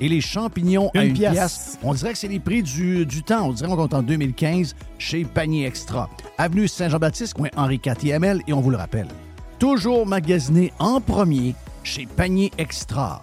et les champignons à une pièce. On dirait que c'est les prix du, du temps. On dirait qu'on est en 2015 chez Panier Extra. Avenue Saint-Jean-Baptiste, coin Henri IV et on vous le rappelle. Toujours magasiné en premier chez Panier Extra.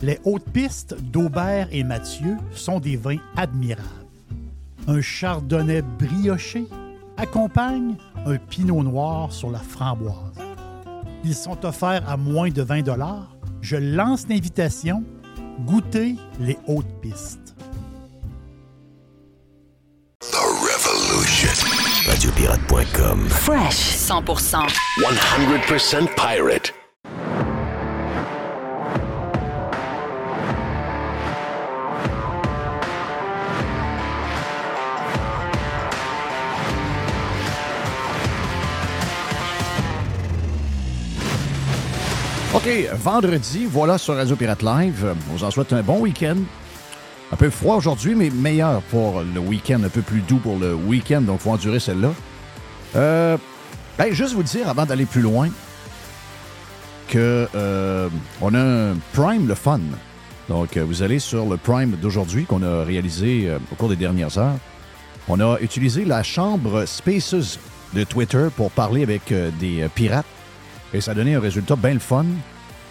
Les hautes pistes d'Aubert et Mathieu sont des vins admirables. Un chardonnay brioché accompagne un pinot noir sur la framboise. Ils sont offerts à moins de 20 Je lance l'invitation. Goûtez les hautes pistes. The Revolution. Radiopirate.com. Fresh 100%. 100% pirate. Vendredi, voilà sur Radio Pirate Live. On vous en souhaite un bon week-end. Un peu froid aujourd'hui, mais meilleur pour le week-end, un peu plus doux pour le week-end, donc faut endurer celle-là. Euh, ben, juste vous dire, avant d'aller plus loin, que euh, on a un Prime le Fun. Donc, euh, vous allez sur le Prime d'aujourd'hui qu'on a réalisé au cours des dernières heures. On a utilisé la chambre Spaces de Twitter pour parler avec des pirates et ça a donné un résultat bien le fun.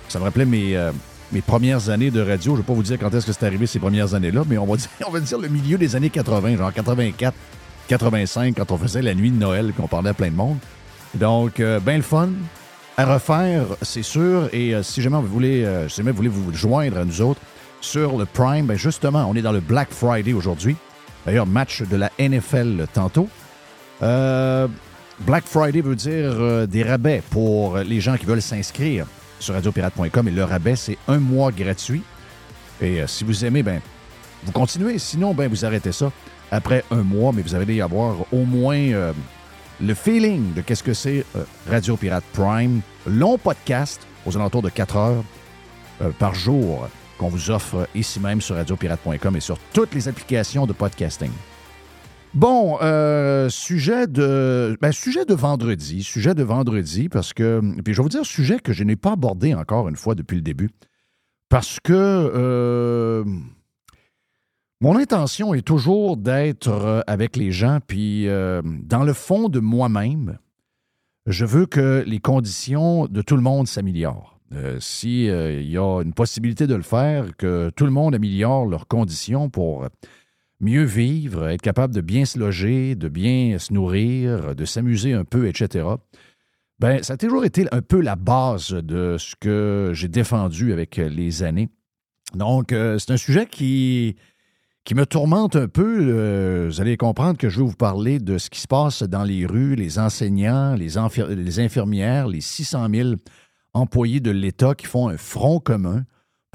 Ça me rappelait mes, euh, mes premières années de radio. Je ne vais pas vous dire quand est-ce que c'est arrivé ces premières années-là, mais on va, dire, on va dire le milieu des années 80, genre 84, 85, quand on faisait la nuit de Noël, qu'on parlait à plein de monde. Donc, euh, bien le fun. À refaire, c'est sûr. Et euh, si jamais vous voulez, si jamais vous voulez vous joindre à nous autres sur le Prime, ben justement, on est dans le Black Friday aujourd'hui. D'ailleurs, match de la NFL tantôt. Euh, Black Friday veut dire euh, des rabais pour les gens qui veulent s'inscrire sur radiopirate.com et le rabais, c'est un mois gratuit. Et euh, si vous aimez, ben, vous continuez. Sinon, ben, vous arrêtez ça après un mois, mais vous allez avoir au moins euh, le feeling de qu'est-ce que c'est Radio Pirate Prime. Long podcast aux alentours de 4 heures. euh, par jour qu'on vous offre ici même sur radiopirate.com et sur toutes les applications de podcasting. Bon, euh, sujet de ben, sujet de vendredi, sujet de vendredi parce que puis je vais vous dire sujet que je n'ai pas abordé encore une fois depuis le début parce que euh, mon intention est toujours d'être euh, avec les gens, puis dans le fond de moi-même, je veux que les conditions de tout le monde s'améliorent. S'il y a une possibilité de le faire, que tout le monde améliore leurs conditions pour mieux vivre, être capable de bien se loger, de bien se nourrir, de s'amuser un peu, etc. Ben, ça a toujours été un peu la base de ce que j'ai défendu avec les années. Donc, c'est un sujet qui, qui me tourmente un peu. Euh, vous allez comprendre que je vais vous parler de ce qui se passe dans les rues, les enseignants, les, les infirmières, les 600 000 employés de l'État qui font un front commun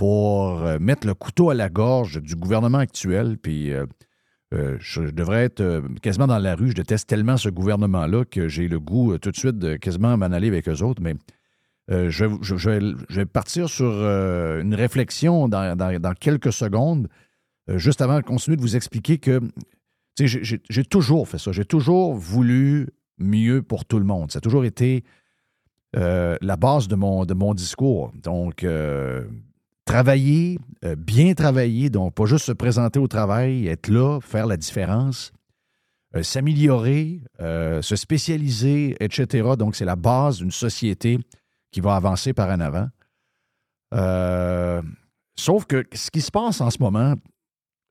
pour euh, mettre le couteau à la gorge du gouvernement actuel. Puis euh, je devrais être quasiment dans la rue. Je déteste tellement ce gouvernement-là que j'ai le goût tout de suite de quasiment m'en aller avec eux autres. Mais je, vais, partir sur une réflexion dans quelques secondes euh, juste avant de continuer de vous expliquer que j'ai toujours fait ça. J'ai toujours voulu mieux pour tout le monde. Ça a toujours été euh, la base de mon, discours. Donc, euh, travailler, bien travailler, donc pas juste se présenter au travail, être là, faire la différence, s'améliorer, se spécialiser, etc. Donc, c'est la base d'une société qui va avancer par en avant. sauf que ce qui se passe en ce moment,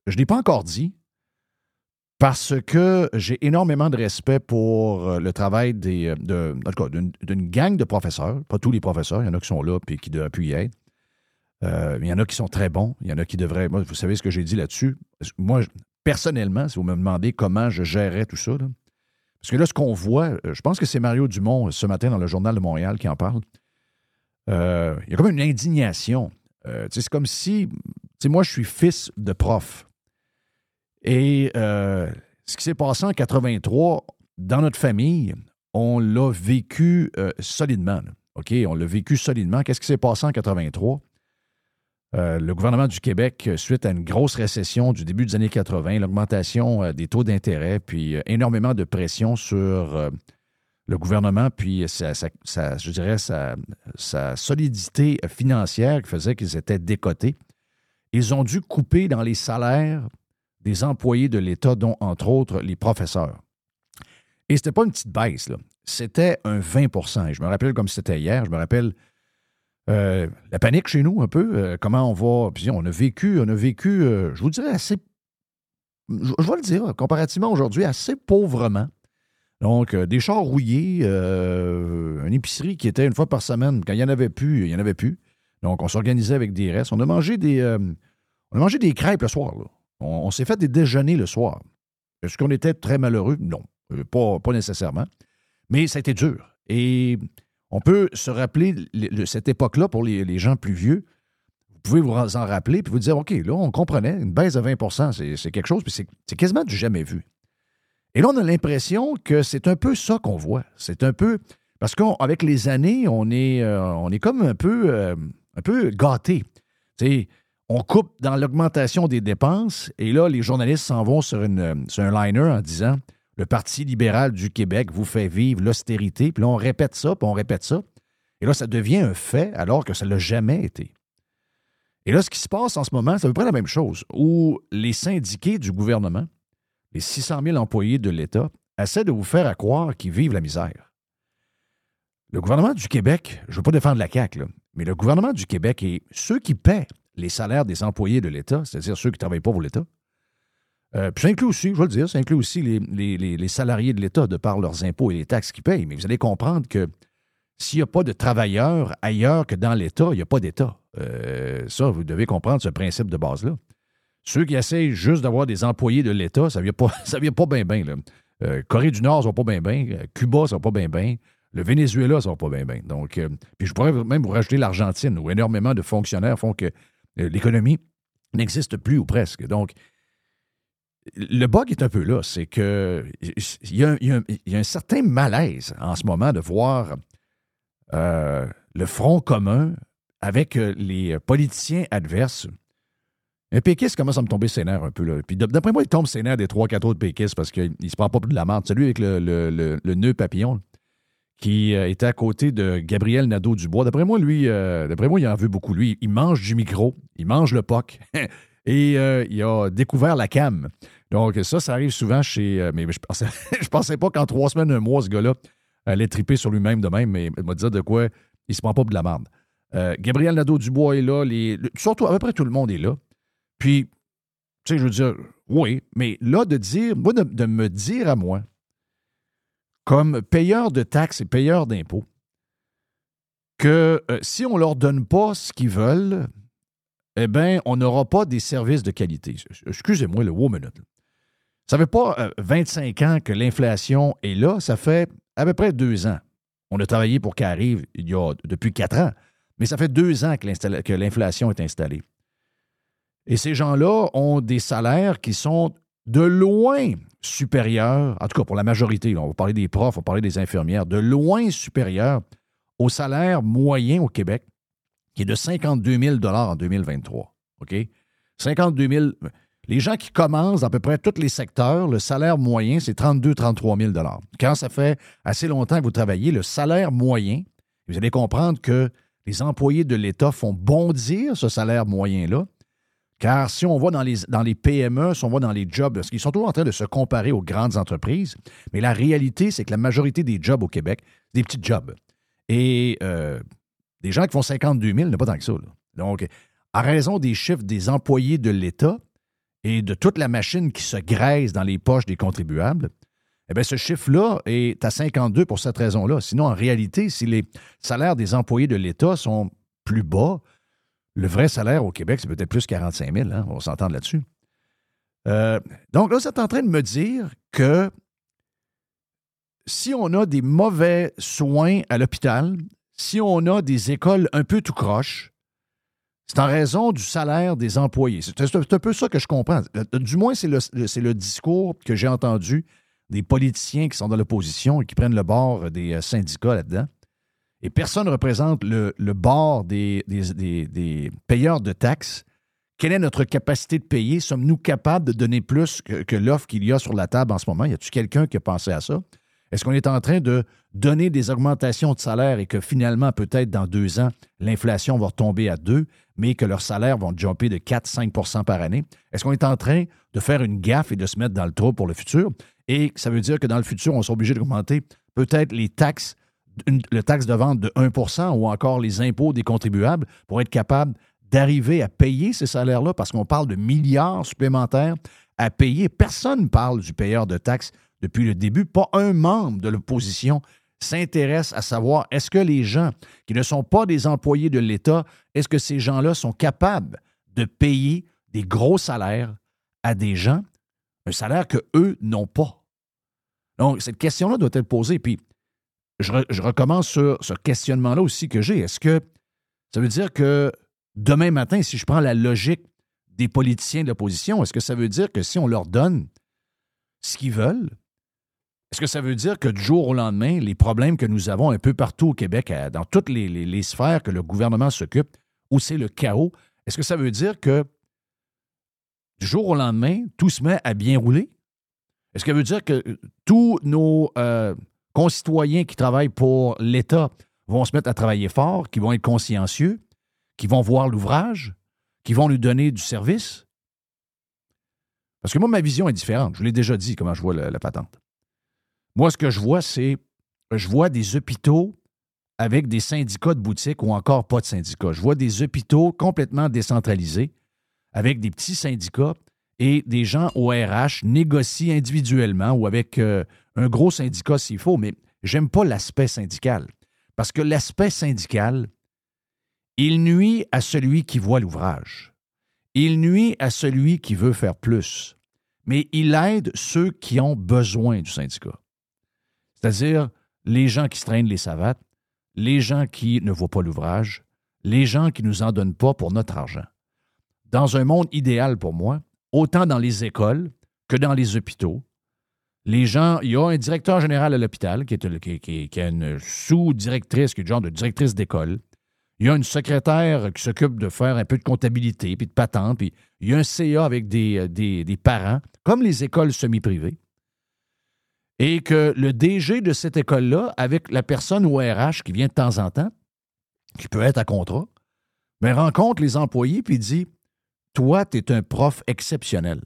je ne l'ai pas encore dit parce que j'ai énormément de respect pour euh, le travail euh, d'une, gang de professeurs, pas tous les professeurs, il y en a qui sont là et qui devraient y être. Euh, il y en a qui sont très bons, il y en a qui devraient. Moi, vous savez ce que j'ai dit là-dessus? Moi, personnellement, si vous me demandez comment je gérais tout ça, parce que là, ce qu'on voit, je pense que c'est Mario Dumont ce matin dans le Journal de Montréal qui en parle. il y a comme une indignation. c'est comme si, moi, je suis fils de prof. Et euh, ce qui s'est passé en 83, dans notre famille, on l'a vécu euh, solidement. OK? On l'a vécu solidement. Qu'est-ce qui s'est passé en 83? Euh, le gouvernement du Québec, suite à une grosse récession du début des années 80, l'augmentation des taux d'intérêt, puis énormément de pression sur le gouvernement, puis je dirais sa, sa, solidité financière qui faisait qu'ils étaient décotés. Ils ont dû couper dans les salaires des employés de l'État, dont entre autres les professeurs. Et ce n'était pas une petite baisse. C'était un 20% Et je me rappelle comme c'était hier, je me rappelle euh, la panique chez nous un peu, euh, comment on va. Puis on a vécu, on a vécu, euh, je vous dirais assez, je, vais le dire, comparativement aujourd'hui, assez pauvrement. Donc, des chars rouillés, une épicerie qui était une fois par semaine. Quand il n'y en avait plus, il n'y en avait plus. Donc, on s'organisait avec des restes. On a mangé des, on a mangé des crêpes le soir. Là. On, s'est fait des déjeuners le soir. Est-ce qu'on était très malheureux? Non, pas, pas nécessairement. Mais ça a été dur. Et on peut se rappeler cette époque-là pour les, gens plus vieux. Vous pouvez vous en rappeler puis vous dire, OK, là, on comprenait, une baisse de 20% c'est quelque chose, puis c'est quasiment du jamais vu. Et là, on a l'impression que c'est un peu ça qu'on voit. C'est un peu. Parce qu'avec les années, on est, euh, on est comme un peu, euh, un peu gâté. on coupe dans l'augmentation des dépenses et là, les journalistes s'en vont sur, un liner en disant le Parti libéral du Québec vous fait vivre l'austérité. Puis là, on répète ça, puis on répète ça. Et là, ça devient un fait alors que ça ne l'a jamais été. Et là, ce qui se passe en ce moment, c'est à peu près la même chose, où les syndiqués du gouvernement, les 600 000 employés de l'État, essaient de vous faire croire qu'ils vivent la misère. Le gouvernement du Québec, je ne veux pas défendre la CAQ, mais le gouvernement du Québec et ceux qui paient les salaires des employés de l'État, c'est-à-dire ceux qui ne travaillent pas pour l'État. Euh, puis ça inclut aussi, je vais le dire, ça inclut aussi les, salariés de l'État de par leurs impôts et les taxes qu'ils payent. Mais vous allez comprendre que s'il n'y a pas de travailleurs ailleurs que dans l'État, il n'y a pas d'État. Euh, ça, vous devez comprendre ce principe de base-là. Ceux qui essayent juste d'avoir des employés de l'État, ça ne vient pas, ça vient pas bien, bien. Euh, Corée du Nord, ça va pas bien, bien. Cuba, ça va pas bien, bien. Le Venezuela, ça va pas bien, bien. Donc, puis je pourrais même vous rajouter l'Argentine, où énormément de fonctionnaires font que l'économie n'existe plus ou presque. Donc, le bug est un peu là. C'est que il y, a, un certain malaise en ce moment de voir euh, le Front commun avec euh, les politiciens adverses. Un péquiste commence à me tomber sénère un peu. Là. D'après moi, il tombe sénère des trois, quatre autres péquistes parce qu'il ne se prend pas de la merde. Celui avec le, nœud papillon qui euh, était à côté de Gabriel Nadeau-Dubois. D'après moi, lui, d'après moi, il en veut beaucoup. Lui, il mange du micro, il mange le POC et euh, il a découvert la cam. Donc ça, ça arrive souvent chez... mais je pensais, pensais pas qu'en trois semaines, un mois, ce gars-là allait triper sur lui-même de même, mais il m'a dit de quoi il se prend pas de la merde. Gabriel Nadeau-Dubois est là, les, surtout à peu près tout le monde est là. Puis, tu sais, je veux dire, oui, mais là, de dire, moi, de, me dire à moi, comme payeur de taxes et payeur d'impôts, que euh, si on leur donne pas ce qu'ils veulent, eh bien, on n'aura pas des services de qualité. Excusez-moi, le wow minute. Ça fait pas 25 euh, ans que l'inflation est là, ça fait à peu près deux ans. On a travaillé pour qu'elle arrive il y a depuis quatre ans, mais ça fait deux ans que l'inflation est installée. Et ces gens-là ont des salaires qui sont de loin supérieurs, en tout cas pour la majorité, on va parler des profs, on va parler des infirmières, de loin supérieurs au salaire moyen au Québec, qui est de 52 000 en 2023. OK? 52 000. Les gens qui commencent à peu près tous les secteurs, le salaire moyen, c'est 32 33 000 Quand ça fait assez longtemps que vous travaillez, le salaire moyen, vous allez comprendre que les employés de l'État font bondir ce salaire moyen-là car si on va dans les, PME, si on va dans les jobs, parce qu'ils sont toujours en train de se comparer aux grandes entreprises, mais la réalité, c'est que la majorité des jobs au Québec, c'est des petits jobs. Et euh, des gens qui font 52 000, n'est pas tant que ça. Donc, à raison des chiffres des employés de l'État et de toute la machine qui se graisse dans les poches des contribuables, eh bien, ce chiffre-là est à 52 pour cette raison-là. Sinon, en réalité, si les salaires des employés de l'État sont plus bas, le vrai salaire au Québec, c'est peut-être plus 45 000, hein? on va s'entendre là-dessus. Euh, donc là, êtes en train de me dire que si on a des mauvais soins à l'hôpital, si on a des écoles un peu tout croche, c'est en raison du salaire des employés. C'est un peu ça que je comprends. Euh, du moins, c'est le, discours que j'ai entendu des politiciens qui sont dans l'opposition et qui prennent le bord des euh, syndicats là-dedans et personne ne représente le, bord des, payeurs de taxes. Quelle est notre capacité de payer? Sommes-nous capables de donner plus que, l'offre qu'il y a sur la table en ce moment? Y a-t-il quelqu'un qui a pensé à ça? Est-ce qu'on est en train de donner des augmentations de salaire et que finalement, peut-être dans deux ans, l'inflation va retomber à deux, mais que leurs salaires vont jumper de 4-5% par année? Est-ce qu'on est en train de faire une gaffe et de se mettre dans le trou pour le futur? Et ça veut dire que dans le futur, on sera obligé d'augmenter peut-être les taxes le taxe de vente de 1% ou encore les impôts des contribuables pour être capable d'arriver à payer ces salaires-là, parce qu'on parle de milliards supplémentaires à payer. Personne ne parle du payeur de taxes depuis le début. Pas un membre de l'opposition s'intéresse à savoir est-ce que les gens qui ne sont pas des employés de l'État, est-ce que ces gens-là sont capables de payer des gros salaires à des gens, un salaire que eux n'ont pas? Donc, cette question-là doit être posée. Puis, je, recommence sur ce questionnement-là aussi que j'ai. Est-ce que ça veut dire que demain matin, si je prends la logique des politiciens de l'opposition, est-ce que ça veut dire que si on leur donne ce qu'ils veulent, est-ce que ça veut dire que du jour au lendemain, les problèmes que nous avons un peu partout au Québec, dans toutes les, sphères que le gouvernement s'occupe, où c'est le chaos, est-ce que ça veut dire que du jour au lendemain, tout se met à bien rouler? Est-ce que ça veut dire que tous nos, euh, concitoyens qui travaillent pour l'État vont se mettre à travailler fort, qui vont être consciencieux, qui vont voir l'ouvrage, qui vont lui donner du service? Parce que moi, ma vision est différente. Je l'ai déjà dit comment je vois la, patente. Moi, ce que je vois, c'est je vois des hôpitaux avec des syndicats de boutique ou encore pas de syndicats. Je vois des hôpitaux complètement décentralisés avec des petits syndicats et des gens au RH négocient individuellement ou avec euh, un gros syndicat s'il faut, mais j'aime pas l'aspect syndical. Parce que l'aspect syndical, il nuit à celui qui voit l'ouvrage. Il nuit à celui qui veut faire plus. Mais il aide ceux qui ont besoin du syndicat. C'est-à-dire les gens qui se traînent les savates, les gens qui ne voient pas l'ouvrage, les gens qui ne nous en donnent pas pour notre argent. Dans un monde idéal pour moi, autant dans les écoles que dans les hôpitaux, les gens, il y a un directeur général à l'hôpital qui, a une sous-directrice, qui est le genre de directrice d'école. Il y a une secrétaire qui s'occupe de faire un peu de comptabilité, puis de patente, puis il y a un CA avec des, des, des parents, comme les écoles semi-privées. Et que le DG de cette école-là, avec la personne au RH qui vient de temps en temps, qui peut être à contrat, mais rencontre les employés puis dit Toi, tu es un prof exceptionnel.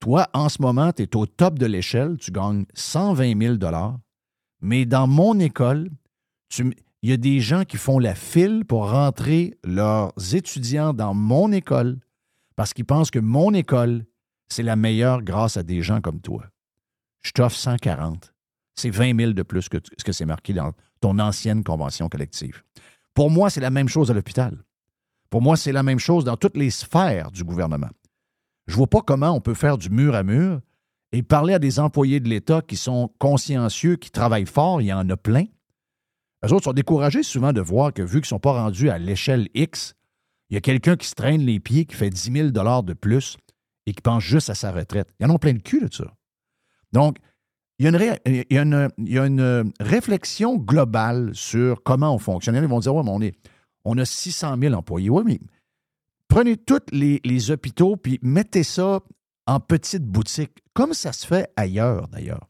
Toi, en ce moment, tu es au top de l'échelle, tu gagnes 120 000 mais dans mon école, il y a des gens qui font la file pour rentrer leurs étudiants dans mon école parce qu'ils pensent que mon école, c'est la meilleure grâce à des gens comme toi. Je t'offre 140. C'est 20 000 de plus que ce que c'est marqué dans ton ancienne convention collective. Pour moi, c'est la même chose à l'hôpital. Pour moi, c'est la même chose dans toutes les sphères du gouvernement. Je ne vois pas comment on peut faire du mur à mur et parler à des employés de l'État qui sont consciencieux, qui travaillent fort, il y en a plein. Les autres sont découragés souvent de voir que vu qu'ils ne sont pas rendus à l'échelle X, il y a quelqu'un qui se traîne les pieds, qui fait 10 000 de plus et qui pense juste à sa retraite. Il y en a plein de cul de ça. Donc, il y, a une, réflexion globale sur comment on fonctionne. Ils vont dire, ouais, mais on, est, on a 600 000 employés. Oui, mais prenez tous les, hôpitaux puis mettez ça en petites boutiques, comme ça se fait ailleurs d'ailleurs.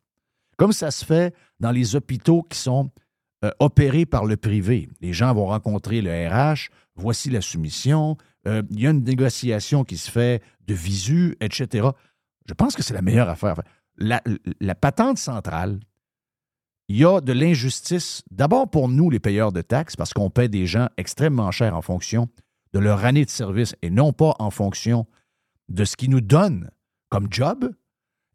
Comme ça se fait dans les hôpitaux qui sont euh, opérés par le privé. Les gens vont rencontrer le RH, voici la soumission, euh, il y a une négociation qui se fait de visu, etc. Je pense que c'est la meilleure affaire la, patente centrale, il y a de l'injustice, d'abord pour nous, les payeurs de taxes, parce qu'on paie des gens extrêmement chers en fonction de leur année de service et non pas en fonction de ce qu'ils nous donnent comme job.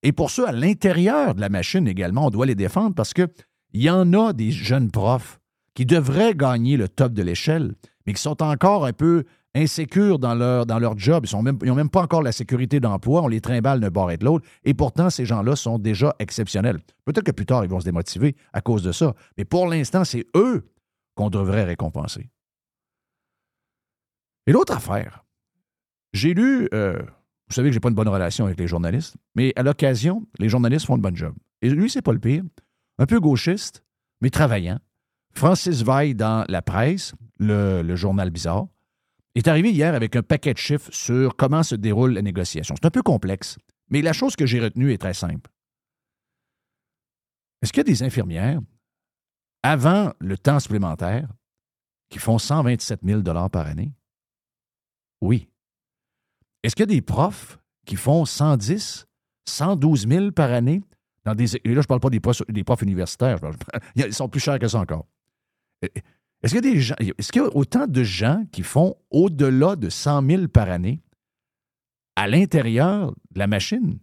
Et pour ceux à l'intérieur de la machine également, on doit les défendre parce qu'il y en a des jeunes profs qui devraient gagner le top de l'échelle, mais qui sont encore un peu insécures dans leur, job. Ils n'ont même, pas encore la sécurité d'emploi. On les trimballe d'un bord et de l'autre. Et pourtant, ces gens-là sont déjà exceptionnels. Peut-être que plus tard, ils vont se démotiver à cause de ça. Mais pour l'instant, c'est eux qu'on devrait récompenser. Et l'autre affaire, j'ai lu, euh, vous savez que je n'ai pas une bonne relation avec les journalistes, mais à l'occasion, les journalistes font une bonne job. Et lui, c'est pas le pire. Un peu gauchiste, mais travaillant. Francis Veil dans La Presse, le journal bizarre est arrivé hier avec un paquet de chiffres sur comment se déroule la négociation. C'est un peu complexe, mais la chose que j'ai retenue est très simple. Est-ce qu'il y a des infirmières, avant le temps supplémentaire, qui font 127 000 par année? Oui. Est-ce qu'il y a des profs qui font 110, 112 000 par année dans des. Et là, je ne parle pas des profs, des profs universitaires. Ils sont plus chers que ça encore. Est-ce qu'il y a est-ce y a autant de gens qui font au-delà de 100 000 par année à l'intérieur de la machine?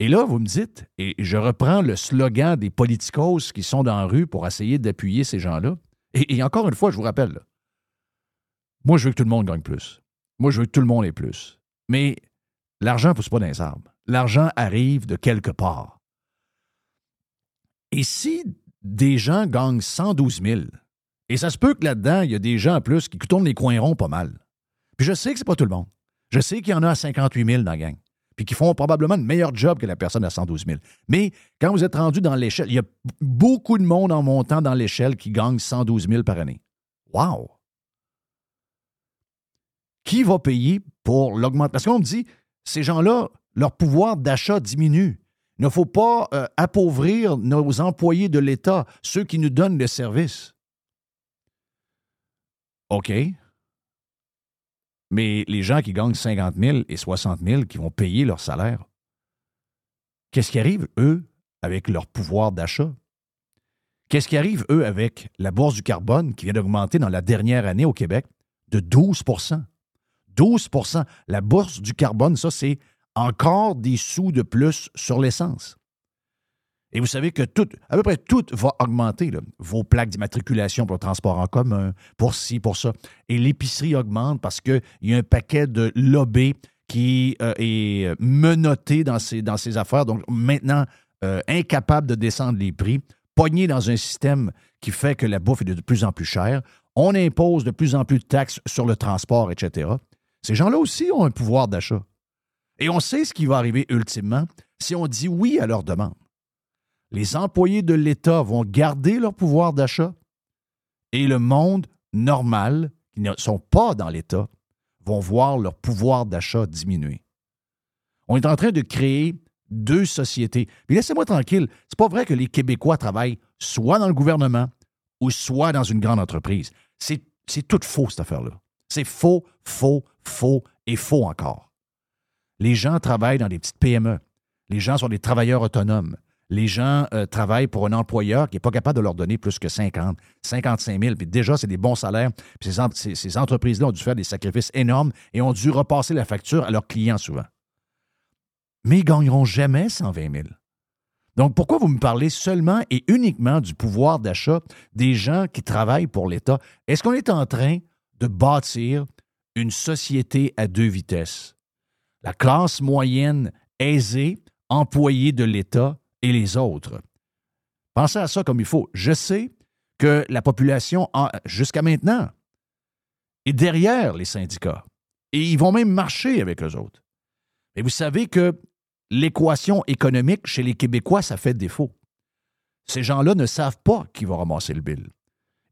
Et là, vous me dites, et je reprends le slogan des politicos qui sont dans la rue pour essayer d'appuyer ces gens-là. Et, encore une fois, je vous rappelle, moi, je veux que tout le monde gagne plus. Moi, je veux que tout le monde ait plus. Mais l'argent ne pousse pas dans les arbres. L'argent arrive de quelque part. Et si des gens gagnent 112 000, et ça se peut que là-dedans, il y a des gens en plus qui tournent les coins ronds pas mal. Puis je sais que c'est pas tout le monde. Je sais qu'il y en a à 58 000 dans la gang. Puis qui font probablement le meilleur job que la personne à 112 000. Mais quand vous êtes rendu dans l'échelle, il y a beaucoup de monde en montant dans l'échelle qui gagne 112 000 par année. Wow! Qui va payer pour l'augmentation? Parce qu'on me dit, ces gens-là, leur pouvoir d'achat diminue. Il ne faut pas euh, appauvrir nos employés de l'État, ceux qui nous donnent le service. OK. Mais les gens qui gagnent 50 000 et 60 000 qui vont payer leur salaire, qu'est-ce qui arrive, eux, avec leur pouvoir d'achat? Qu'est-ce qui arrive, eux, avec la bourse du carbone qui vient d'augmenter dans la dernière année au Québec de 12% 12% La bourse du carbone, ça, c'est encore des sous de plus sur l'essence. Et vous savez que tout, à peu près tout va augmenter. Vos plaques d'immatriculation pour le transport en commun, pour ci, pour ça. Et l'épicerie augmente parce qu'il y a un paquet de lobbies qui euh, est menotté dans ces, dans affaires. Donc maintenant, euh, incapable de descendre les prix, pogné dans un système qui fait que la bouffe est de plus en plus chère. On impose de plus en plus de taxes sur le transport, etc. Ces gens-là aussi ont un pouvoir d'achat. Et on sait ce qui va arriver ultimement si on dit oui à leur demande les employés de l'État vont garder leur pouvoir d'achat et le monde normales, qui ne sont pas dans l'État, vont voir leur pouvoir d'achat diminuer. On est en train de créer deux sociétés. Mais laissez-moi tranquille, c'est pas vrai que les Québécois travaillent soit dans le gouvernement ou soit dans une grande entreprise. C'est, c'est tout faux, cette affaire-là. C'est faux, faux, faux et faux encore. Les gens travaillent dans des petites PME. Les gens sont des travailleurs autonomes. Les gens euh, travaillent pour un employeur qui n'est pas capable de leur donner plus que 50, 55 000. Puis déjà, c'est des bons salaires. Ces, ces entreprises-là ont dû faire des sacrifices énormes et ont dû repasser la facture à leurs clients souvent. Mais ils ne gagneront jamais 120 000. Donc, pourquoi vous me parlez seulement et uniquement du pouvoir d'achat des gens qui travaillent pour l'État? Est-ce qu'on est en train de bâtir une société à deux vitesses? La classe moyenne aisée, employée de l'État, et les autres. Pensez à ça comme il faut. Je sais que la population, jusqu'à maintenant, est derrière les syndicats. Et ils vont même marcher avec eux autres. Mais vous savez que l'équation économique chez les Québécois, ça fait défaut. Ces gens-là ne savent pas qui va ramasser le bill.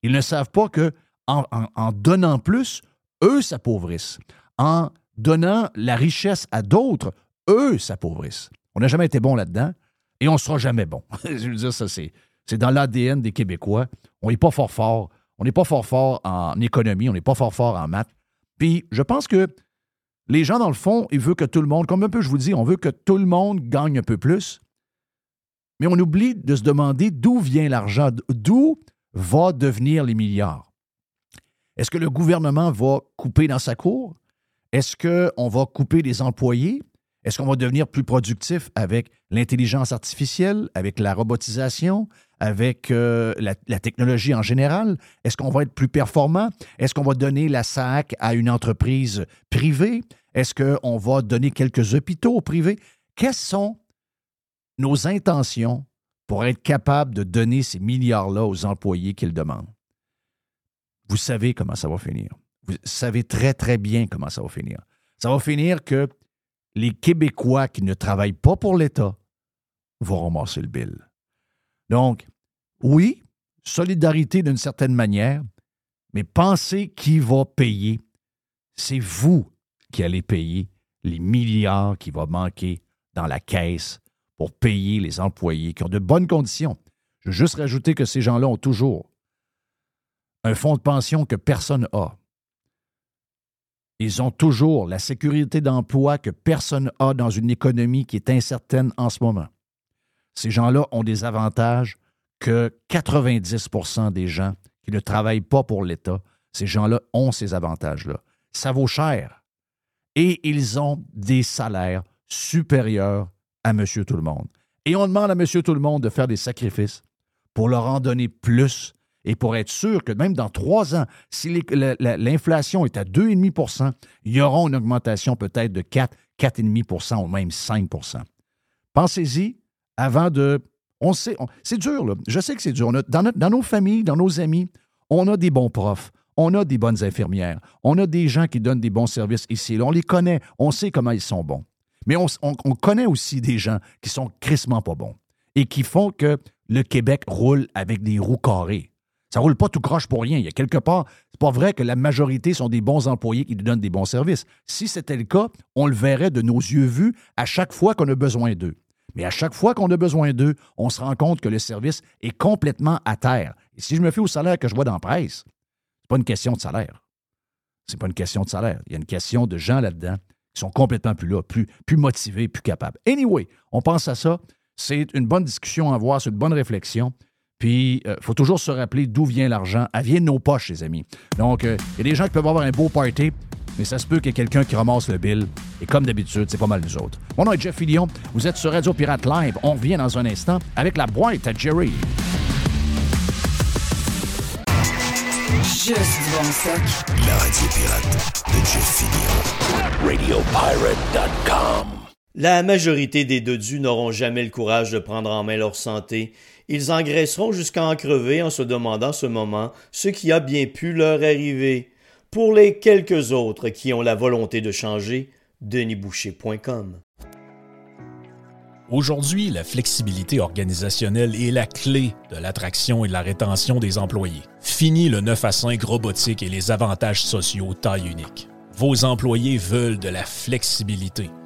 Ils ne savent pas que en donnant plus, eux s'appauvrissent. En donnant la richesse à d'autres, eux s'appauvrissent. On n'a jamais été bon là-dedans et on ne sera jamais bon. Je veux dire, ça, c'est, dans l'ADN des Québécois. On n'est pas fort fort. On n'est pas fort fort en économie, on n'est pas fort fort en maths. Puis je pense que les gens, dans le fond, ils veulent que tout le monde, comme un peu je vous dis, on veut que tout le monde gagne un peu plus. Mais on oublie de se demander d'où vient l'argent, d'où va devenir les milliards. Est-ce que le gouvernement va couper dans sa cour? Est-ce qu'on va couper des employés? Est-ce qu'on va devenir plus productif avec l'intelligence artificielle, avec la robotisation, avec euh, la, technologie en général? Est-ce qu'on va être plus performant? Est-ce qu'on va donner la SAC à une entreprise privée? Est-ce qu'on va donner quelques hôpitaux privés? Quelles sont nos intentions pour être capable de donner ces milliards-là aux employés qu'ils demandent? Vous savez comment ça va finir. Vous savez très, très bien comment ça va finir. Ça va finir que les Québécois qui ne travaillent pas pour l'État vont ramasser le bill. Donc, oui, solidarité d'une certaine manière, mais pensez qui va payer. C'est vous qui allez payer les milliards qui vont manquer dans la caisse pour payer les employés qui ont de bonnes conditions. Je veux juste rajouter que ces gens-là ont toujours un fonds de pension que personne n'a. Ils ont toujours la sécurité d'emploi que personne n'a dans une économie qui est incertaine en ce moment. Ces gens-là ont des avantages que 90% des gens qui ne travaillent pas pour l'État, ces gens-là ont ces avantages-là. Ça vaut cher. Et ils ont des salaires supérieurs à Monsieur Tout-le-Monde. Et on demande à Monsieur Tout-le-Monde de faire des sacrifices pour leur en donner plus et pour être sûr que même dans trois ans, si l'inflation est à 2,5% il y aura une augmentation peut-être de 4, 4,5% ou même 5% Pensez-y avant de. On sait, c'est dur, là. Je sais que c'est dur. dans, dans nos familles, dans nos amis, on a des bons profs, on a des bonnes infirmières, on a des gens qui donnent des bons services ici. on les connaît, on sait comment ils sont bons. Mais on, on connaît aussi des gens qui sont crissement pas bons et qui font que le Québec roule avec des roues carrées. Ça roule pas tout croche pour rien. Il y a quelque part, c'est pas vrai que la majorité sont des bons employés qui nous donnent des bons services. Si c'était le cas, on le verrait de nos yeux vus à chaque fois qu'on a besoin d'eux. Mais à chaque fois qu'on a besoin d'eux, on se rend compte que le service est complètement à terre. Et si je me fie au salaire que je vois dans la presse, c'est pas une question de salaire. C'est pas une question de salaire. Il y a une question de gens là-dedans qui sont complètement plus là, plus, plus motivés, plus capables. Anyway, on pense à ça. C'est une bonne discussion à avoir, c'est une bonne réflexion. Puis, il euh, faut toujours se rappeler d'où vient l'argent. Elle vient de nos poches, les amis. Donc, euh, il y a des gens qui peuvent avoir un beau party, mais ça se peut qu'il y ait quelqu'un qui ramasse le bill. Et comme d'habitude, c'est pas mal nous autres. Mon nom est Jeff Fillion. Vous êtes sur Radio Pirate Live. On revient dans un instant avec la boîte à Jerry. Juste bon sac. La radio pirate de Jeff Fillion. RadioPirate.com. La majorité des dodus n'auront jamais le courage de prendre en main leur santé ils engraisseront jusqu'à en crever en se demandant ce moment ce qui a bien pu leur arriver. Pour les quelques autres qui ont la volonté de changer, denisboucher.com. Aujourd'hui, la flexibilité organisationnelle est la clé de l'attraction et de la rétention des employés. Fini le 9 à 5 robotique et les avantages sociaux taille unique. Vos employés veulent de la flexibilité.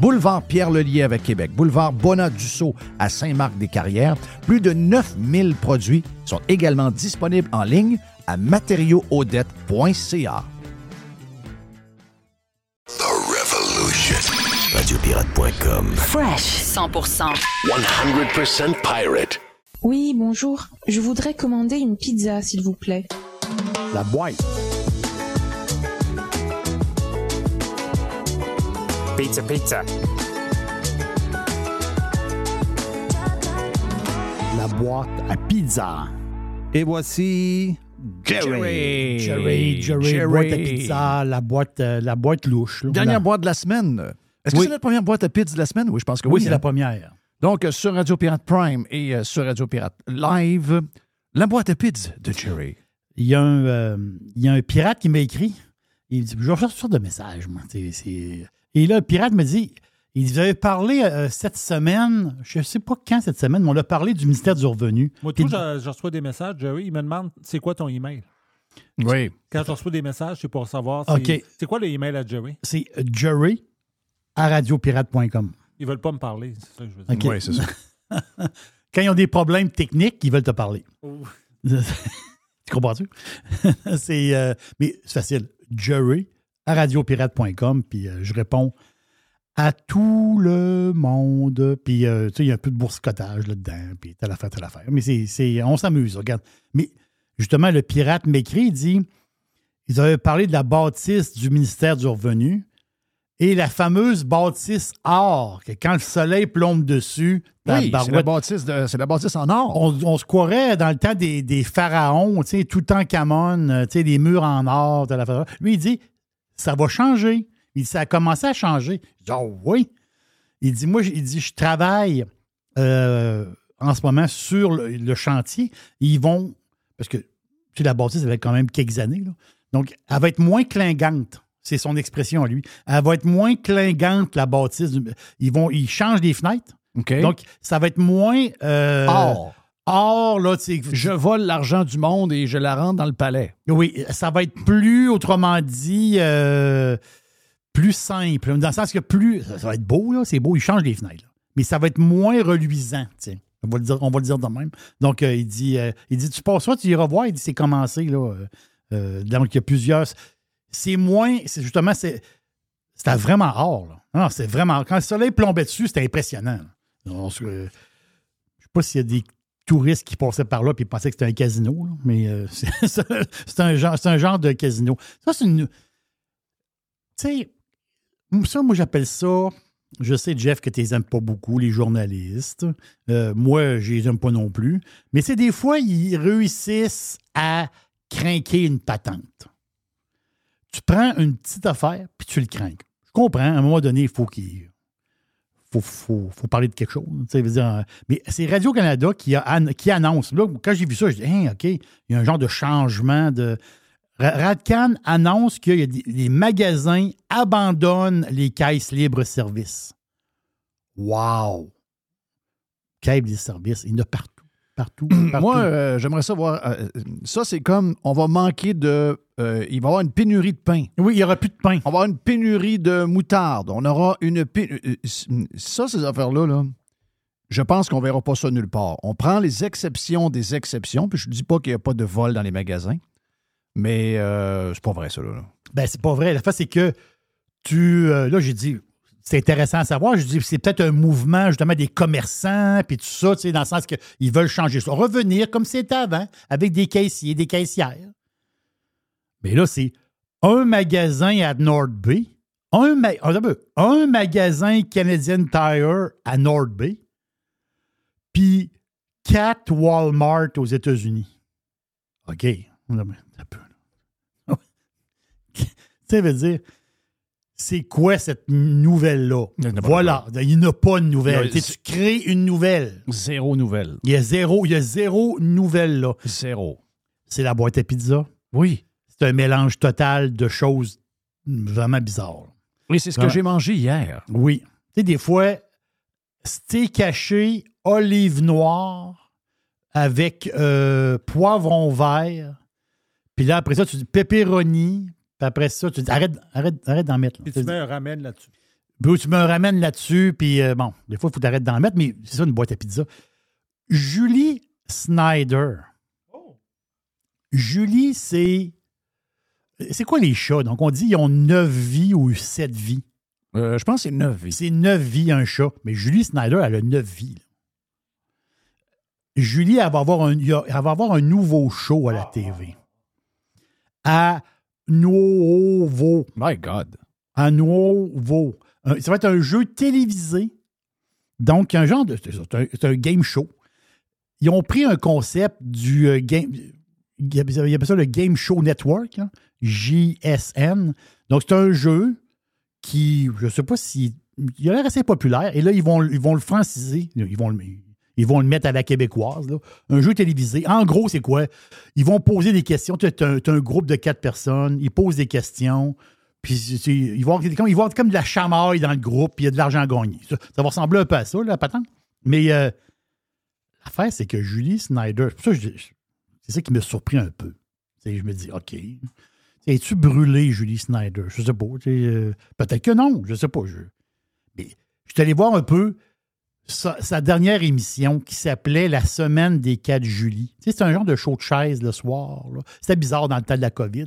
Boulevard Pierre-Lelier avec Québec. Boulevard Bonat-Dussault à Saint-Marc-des-Carrières. Plus de 9000 produits sont également disponibles en ligne à matériauxaudette.ca. The Revolution. Radiopirate.com. Fresh 100%. 100% pirate. Oui, bonjour. Je voudrais commander une pizza, s'il vous plaît. La boîte. Pizza, pizza. La boîte à pizza. Et voici Jerry. Jerry, Jerry, Jerry. boîte à pizza, la boîte, euh, la boîte louche. là. Dernière La- boîte de la semaine. Est-ce que Oui. c'est notre première boîte à pizza de la semaine? Oui, je pense que oui. Oui, c'est hein. la première. Donc, euh, sur Radio Pirate Prime et euh, sur Radio Pirate Live, la boîte à pizza de Jerry. Il y a un, euh, il y a un pirate qui m'a écrit. Il dit, je reçois toutes sortes de messages, moi. C'est- c'est- Et là, le pirate me dit, il dit, vous avez parlé euh, cette semaine, je ne sais pas quand cette semaine, mais on a parlé du ministère du Revenu. Moi, tout, je, je reçois des messages, Jerry. Il me demande c'est quoi ton email? Oui. Quand je reçois des messages, c'est pour savoir c'est OK. c'est quoi le email à Jerry. C'est Jerry à radiopirate.com. Ils veulent pas me parler, c'est ça que je veux dire. OK. Oui, c'est ça. Quand ils ont des problèmes techniques, ils veulent te parler. Oh. tu comprends-tu? c'est, euh, mais c'est facile. Jerry à radiopirate.com, puis euh, je réponds à tout le monde. Puis, euh, tu sais, il y a un peu de boursicotage là-dedans, puis telle affaire, telle affaire. Mais c'est, on s'amuse, regarde. Mais justement, le pirate m'écrit, il dit ils avaient parlé de la bâtisse du ministère du Revenu et la fameuse bâtisse or, que quand le soleil plombe dessus, Oui, c'est la, bâtisse de- c'est la bâtisse en or. on, on se croirait dans le temps des, des pharaons, tu sais, tout en camon, tu sais, des murs en or, telle affaire. Lui, il dit, ça va changer. Il dit, ça a commencé à changer. Je dis, oh oui. Il dit, moi, il dit, je travaille euh, en ce moment sur le, le chantier. Ils vont, parce que, tu sais, la bâtisse, elle a quand même quelques années, là. Donc, elle va être moins clingante. C'est son expression à lui. Elle va être moins clingante, la bâtisse. Ils, vont, ils changent les fenêtres. Donc, ça va être moins. euh, Or. Or, là. Je vole l'argent du monde et je la rentre dans le palais. Oui, ça va être plus, autrement dit, euh, plus simple. Dans le sens que plus. Ça va être beau, là, c'est beau, il change les fenêtres. là. Mais ça va être moins reluisant. On va le dire, on va le dire de même. Donc, euh, il, dit, euh, il dit Tu passes ça, tu iras voir. Il dit C'est commencé, là. Donc, il y a plusieurs. C'est moins. C'est justement, c'est. C'était vraiment or, là. Non, c'est vraiment. Quand le soleil plombait dessus, c'était impressionnant. là. On se- je sais pas s'il y a des touristes qui passaient par là et pensaient que c'était un casino, mais euh, c'est un, genre- de casino. Ça, c'est une. Tu sais, ça, moi, j'appelle ça. Je sais, Jeff, que tu les aimes pas beaucoup, les journalistes. Euh, moi, je les aime pas non plus. Mais c'est des fois, ils réussissent à craquer une patente. Tu prends une petite affaire, puis tu le craques. Je comprends, à un moment donné, il faut qu'il faut, faut, faut parler de quelque chose. dire, mais c'est Radio-Canada qui, qui annonce. Là, quand j'ai vu ça, je dis, Hein, OK, il y a un genre de changement de. Ra- Radcan annonce que les magasins abandonnent les caisses libre-service. Wow! Caisses libre-service, il y en a partout. Partout. partout. Moi, euh, j'aimerais savoir. euh, ça, c'est comme on va manquer de. euh, il va y avoir une pénurie de pain. oui, il n'y aura plus de pain. On va avoir une pénurie de moutarde. On aura une pénurie. Ça, ces affaires-là, là, je pense qu'on ne verra pas ça nulle part. On prend les exceptions des exceptions, puis je ne dis pas qu'il n'y a pas de vol dans les magasins, mais euh, c'est pas vrai, ça. Là. Ben, c'est pas vrai. La fait, c'est que tu. euh, là, j'ai dit, c'est intéressant à savoir. Je dis, c'est peut-être un mouvement, justement, des commerçants, puis tout ça, tu sais, dans le sens qu'ils veulent changer ça. Revenir comme c'était avant, avec des caissiers, des caissières. Mais là, c'est un magasin à North Bay, un, attends un magasin Canadian Tire à North Bay, puis quatre Walmart aux États-Unis. OK. Tu sais, veut dire, c'est quoi cette nouvelle-là? Voilà, il n'y a pas de nouvelle. Tu crées une nouvelle? Zéro nouvelle. Il y a zéro, il y a zéro nouvelle là. Zéro. C'est la boîte à pizza? Oui. C'est un mélange total de choses vraiment bizarres. Oui, c'est ce que j'ai mangé hier. Oui. Tu sais, des fois, steak caché, olive noire avec euh, poivron vert. Puis là, après ça, tu dis pepperoni. Puis après ça, tu dis arrête, arrête, arrête d'en mettre. là. Puis tu un ramen là-dessus. Puis tu me ramènes là-dessus, puis euh, bon, des fois, il faut t'arrêter d'en mettre, mais c'est ça une boîte à pizza. Julie Snyder. Julie, c'est. C'est quoi les chats? Donc, on dit qu'ils ont neuf vies ou sept vies. Euh, je pense que c'est neuf. vies. C'est neuf vies, un chat. Mais Julie Snyder, elle a neuf vies. là. Julie, elle va, avoir un, elle va avoir un nouveau show à la TV. À nouveau. My God. À nouveau. Un- Ça va être un jeu télévisé. Donc, un genre de. C'est un, un game show. Ils ont pris un concept du euh, game. Ils appellent ils appellent ça le Game Show Network, hein, JSN. Donc, c'est un jeu qui, je ne sais pas si. Il a l'air assez populaire. Et là, ils vont, ils vont le franciser. Ils vont le, ils vont le mettre à la québécoise. Un jeu télévisé. En gros, c'est quoi? Ils vont poser des questions. Tu as, un, groupe de quatre personnes. Ils posent des questions. Puis ils, vont, ils avoir comme de la chamaille dans le groupe. Puis il y a de l'argent à gagner. Ça, va ressembler un peu à ça, la patente. Mais euh, l'affaire, c'est que Julie Snyder. c'est ça qui me surpris un peu. Je me dis, OK. Es-tu brûlé, Julie Snyder? Je sais pas. euh, Peut-être que non. Je sais pas. Mais je suis allé voir un peu sa, dernière émission qui s'appelait La semaine des 4 Julie. Tu sais, c'est un genre de show de chaise le soir. C'était bizarre dans le temps de la COVID.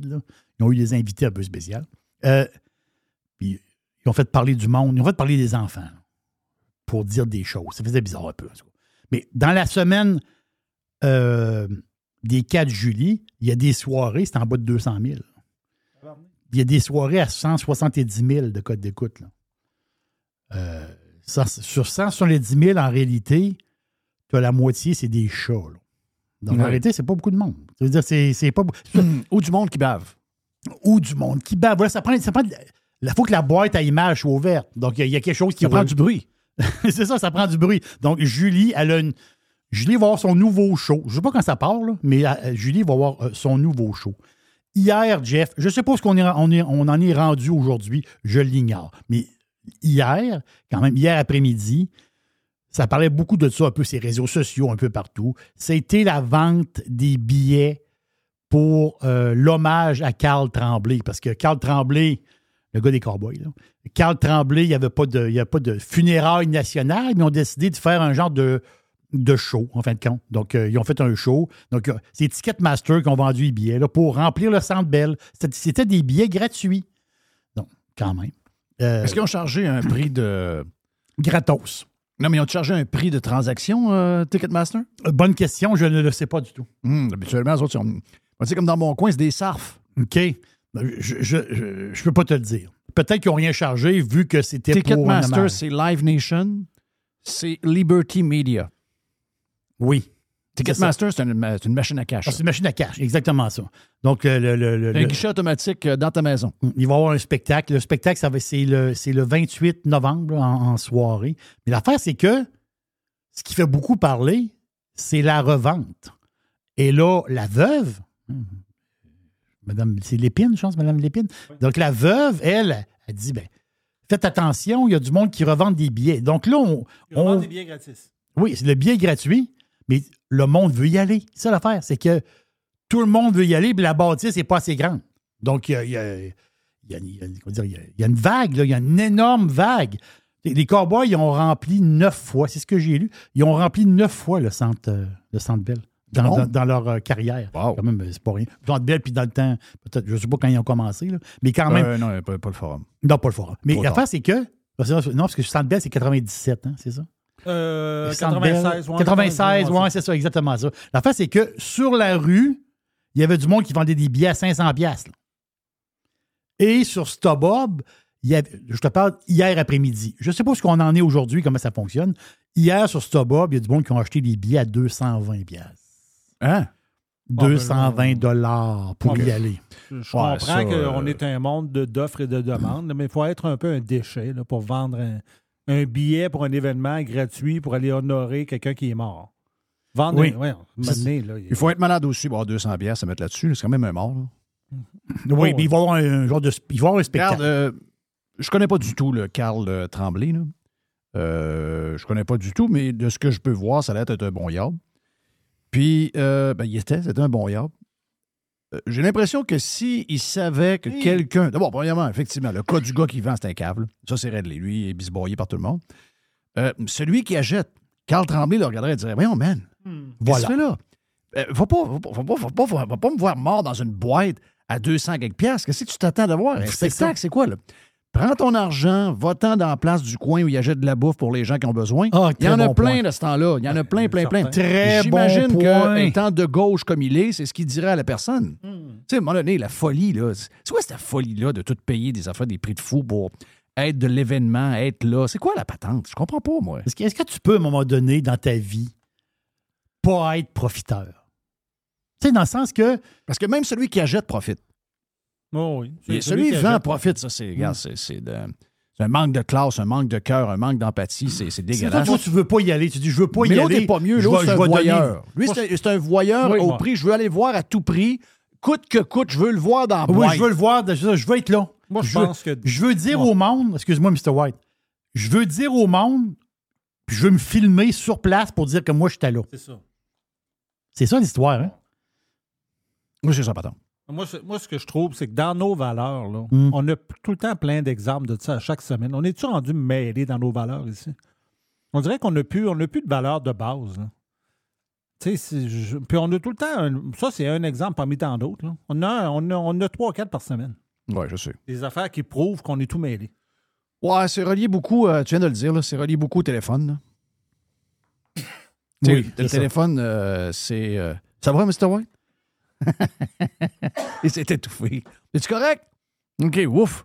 Ils ont eu des invités un peu spéciaux. Euh, puis ils ont fait parler du monde. Ils ont fait parler des enfants pour dire des choses. Ça faisait bizarre un peu. Mais dans la semaine euh, des 4 Julie, il y a des soirées, c'est en bas de 200 000. Il y a des soirées à 170 000 de code d'écoute. Euh, ça, sur 170 000, en réalité, tu as la moitié, c'est des chats. là. Donc, en réalité, c'est pas beaucoup de monde. Ça veut dire, c'est pas. beaucoup- Ou du monde qui bave. ou du monde qui bave. Voilà, ça prend, ça prend il faut que la boîte à images soit ouverte. Donc, il y a- il y, a quelque chose qui Ça prend du bruit. c'est ça, ça prend du bruit. Donc, Julie, elle a une. Julie va avoir son nouveau show. Je sais pas quand ça part, là, mais euh, Julie va avoir euh, son nouveau show. Hier, Jeff, je sais pas ce qu'on on en est rendu aujourd'hui, je l'ignore. Mais hier, quand même, hier après-midi, ça parlait beaucoup de ça, un peu ces réseaux sociaux, un peu partout. C'était la vente des billets pour euh, l'hommage à Carl Tremblay. Parce que Carl Tremblay, le gars des Cowboys, Carl Tremblay, il n'y avait, pas de- avait pas de funérailles nationales, mais ils ont décidé de faire un genre de, show, en fin de compte. Donc, euh, ils ont fait un show. Donc, euh, c'est Ticketmaster qui ont vendu les billets pour remplir le Centre Bell. C'était des billets gratuits. Donc, quand même. Euh, Est-ce qu'ils ont chargé un prix de. gratos. Non, mais ils ont chargé un prix de transaction, euh, Ticketmaster? Euh, Bonne question, je ne le sais pas du tout. Hum, habituellement, les autres, sais, comme dans mon coin, c'est des sarfs. OK. Ben, Je ne je, je- je peux pas te le dire. Peut-être qu'ils n'ont rien chargé vu que c'était Ticketmaster, c'est Live Nation, c'est Liberty Media. Oui. Ticketmaster, c'est une, ma- c'est une machine à cash. Ah, c'est une machine à cash, exactement ça. Donc, euh, le, le- le- un le- guichet automatique euh, dans ta maison. il va y avoir un spectacle. Le spectacle, ça va- c'est le, c'est le 28 novembre en, en soirée. Mais l'affaire, c'est que ce qui fait beaucoup parler, c'est la revente. Et là, la veuve, hum, Madame, c'est Lépine, je pense, Madame Lépine. Donc, la veuve, elle, elle dit, ben, faites attention, il y a du monde qui revend des billets. Donc là, on, on- des billets gratis. oui, c'est le billet est gratuit, mais le monde veut y aller. C'est ça l'affaire, c'est que tout le monde veut y aller, puis la bâtisse n'est pas assez grande. Donc, il y a, il y il y une vague, là, il y a une énorme vague. Les, les Cowboys, ils ont rempli neuf fois, c'est ce que j'ai lu, ils ont rempli neuf fois le centre, euh, le centre Bell dans, Bon. dans- dans leur euh, carrière. Wow. Quand même, euh, c'est pas rien. Le centre Bell, puis dans le temps, peut-être, je ne sais pas quand ils ont commencé, là, mais quand même, Euh, non, pas, pas le forum. non, pas le forum. Mais l'affaire, c'est que, non, parce que le centre Bell, c'est 97, hein, c'est ça? Euh, Le Centre Bell, 96, ouais, 96, ouais, c'est ça, exactement ça. L'affaire, c'est que sur la rue, il y avait du monde qui vendait des billets à 500 pièces. Et sur StubHub, il y avait- je te parle hier après-midi. Je ne sais pas ce qu'on en est aujourd'hui, comment ça fonctionne. Hier, sur StubHub, il y a du monde qui ont acheté des billets à 220 pièces. Hein? 220 dollars pour Ok. y aller. Je comprends ça, qu'on euh, est un monde de- d'offres et de demandes, mais il faut être un peu un déchet là, pour vendre un, un billet pour un événement gratuit pour aller honorer quelqu'un qui est mort. Vendre Oui. ouais, là, il- Il faut être malade aussi pour avoir 200 bières, se mettre là-dessus. C'est quand même un mort. là. Oui, mais il va y avoir un, genre de. Il va avoir un spectacle. Regarde, euh, je connais pas du tout le Carl euh, Tremblay. Là. Euh, je connais pas du tout, mais de ce que je peux voir, ça a l'air d'être un bon yard. Puis, euh, ben, il était, c'était un bon yard. Euh, J'ai l'impression que s'il savait que quelqu'un. D'abord, premièrement, effectivement, le cas du gars qui vend, c'est un câble. Ça, c'est réglé. Lui, il est bisboyé par tout le monde. Euh, celui qui achète, Carl Tremblay le regarderait et dirait Voyons, man, Voilà. qu'est-ce que tu fais là? Euh, va, pas, va, pas, va, pas, va, me voir mort dans une boîte à 200 quelques piastres. Qu'est-ce que tu t'attends d'avoir? Un spectacle, c'est quoi, là? Prends ton argent, va-t'en dans la place du coin où il y a de la bouffe pour les gens qui ont besoin. Ah, il y en a bon plein point. de ce temps-là. Il y en a plein, plein, plein. Très bon J'imagine point. qu'étant de gauche comme il est, c'est ce qu'il dirait à la personne. Hmm. Tu sais, à un moment donné, la folie, là. C'est quoi cette folie-là de tout payer des affaires, des prix de fou pour être de l'événement, être là? C'est quoi la patente? Je comprends pas, moi. Est-ce que, est-ce que tu peux, à un moment donné, dans ta vie, pas être profiteur? Tu sais, dans le sens que. Parce que même celui qui achète profite. Oh oui. Et celui qui vend achète. profite, ça, c'est, c'est un manque de classe, un manque de cœur, un manque d'empathie, c'est, dégueulasse. toi, tu veux pas y aller, tu dis, je veux pas Mais y l'autre aller. n'est pas mieux, je l'autre, c'est un voyeur. Lui, c'est, un- voyeur Oui, au moi. prix. Je veux aller voir à tout prix. Coûte que coûte, je veux le voir dans Oui, je veux le voir, je je veux être là. Moi, je veux- pense que- Je veux dire Ouais. au monde, excuse-moi, Mr. White, je veux dire au monde, puis je veux me filmer sur place pour dire que moi, j'étais là. C'est ça. C'est ça l'histoire, hein? Moi, c'est ça, patron. Moi, moi, ce que je trouve, c'est que dans nos valeurs, là, Mm. on a tout le temps plein d'exemples de ça à chaque semaine. On est-tu rendu mêlé dans nos valeurs ici? On dirait qu'on n'a plus, on plus de valeurs de base. là. Je- puis on a tout le temps. un- ça, c'est un exemple parmi tant d'autres. On a, on a, on a trois, quatre par semaine. Oui, je sais. Des affaires qui prouvent qu'on est tout mêlé. Ouais, c'est relié beaucoup, euh, tu viens de le dire, c'est relié beaucoup au téléphone. là. Oui, le c'est ça. téléphone, euh, c'est. euh, Ça va, Mr. White? Il s'est étouffé. Es-tu correct? OK, ouf.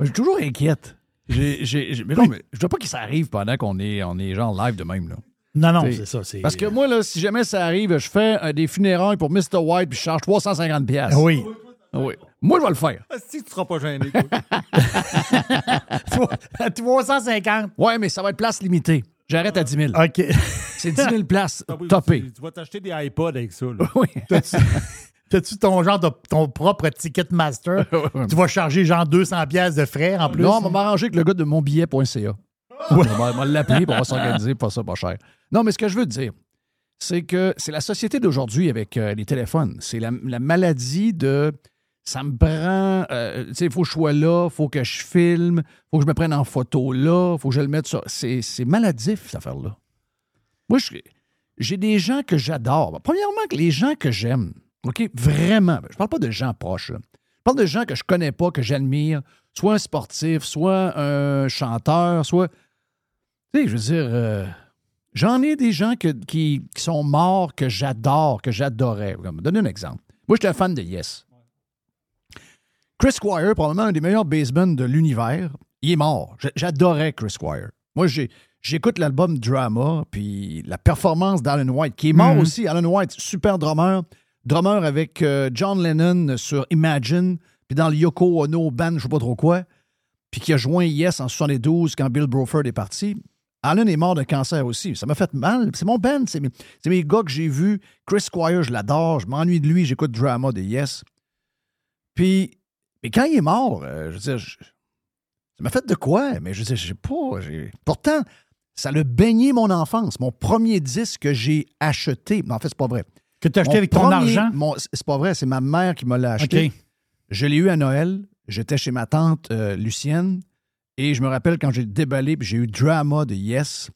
Je suis toujours inquiète. J'ai, j'ai- j'ai- mais non, mais je veux pas que ça arrive pendant qu'on est, on est genre live de même. Là. Non, non, T'sais, c'est ça. c'est- Parce que moi, là, si jamais ça arrive, je fais euh, des funérailles pour Mr. White puis je charge 350$. piastres. Ah Oui. Oui. Moi, je vais le faire. Si tu seras pas gêné. À 350. Ouais, mais ça va être place limitée. J'arrête à 10 000. OK. C'est 10 000 places topées. Tu vas t'acheter des iPods avec ça. Là. Oui. T'as-tu ton genre de ton propre Ticketmaster? tu vas charger genre 200 pièces de frais en plus? Non, on va m'arranger avec le gars de monbillet.ca. On va, on va l'appeler pour on va s'organiser pour ça pas cher. Non, mais ce que je veux te dire, c'est que c'est la société d'aujourd'hui avec euh, les téléphones. C'est la, la maladie de ça me prend, euh, tu sais, il faut que je sois là, il faut que je filme, il faut que je me prenne en photo là, il faut que je le mette sur. C'est maladif, cette affaire-là. Moi, j'ai des gens que j'adore. Premièrement, les gens que j'aime, OK, vraiment, je parle pas de gens proches, je parle de gens que je connais pas, que j'admire, soit un sportif, soit un chanteur, soit. Tu sais, je veux dire, euh, j'en ai des gens qui, sont morts que j'adore, que j'adorais. Donner un exemple. Moi, j'étais un fan de Yes. Chris Squire, probablement un des meilleurs basemen de l'univers, il est mort. J'adorais Chris Squire. Moi, j'écoute l'album Drama, puis la performance d'Alan White, qui est mort Mhm. aussi. Alan White, super drummer. Drummer avec euh, John Lennon sur Imagine, puis dans le Yoko Ono Band, je sais pas trop quoi, puis qui a joint Yes en 72 quand Bill Bruford est parti. Alan est mort de cancer aussi. Ça m'a fait mal. C'est mon band. C'est mes, mes gars que j'ai vus. Chris Squire, je l'adore. Je m'ennuie de lui. J'écoute Drama de Yes. Puis, mais quand il est mort, euh, je veux dire, je- ça m'a fait de quoi? Mais je veux dire, je sais pas. j'ai- Pourtant, ça l'a baigné mon enfance. Mon premier disque que j'ai acheté. Mais en fait, c'est pas vrai. Que tu as acheté Mon avec ton premier- argent? mon- C'est pas vrai. C'est ma mère qui me l'a acheté. Je l'ai eu à Noël. J'étais chez ma tante euh, Lucienne. Et je me rappelle quand j'ai déballé, puis j'ai eu Drama de Yes.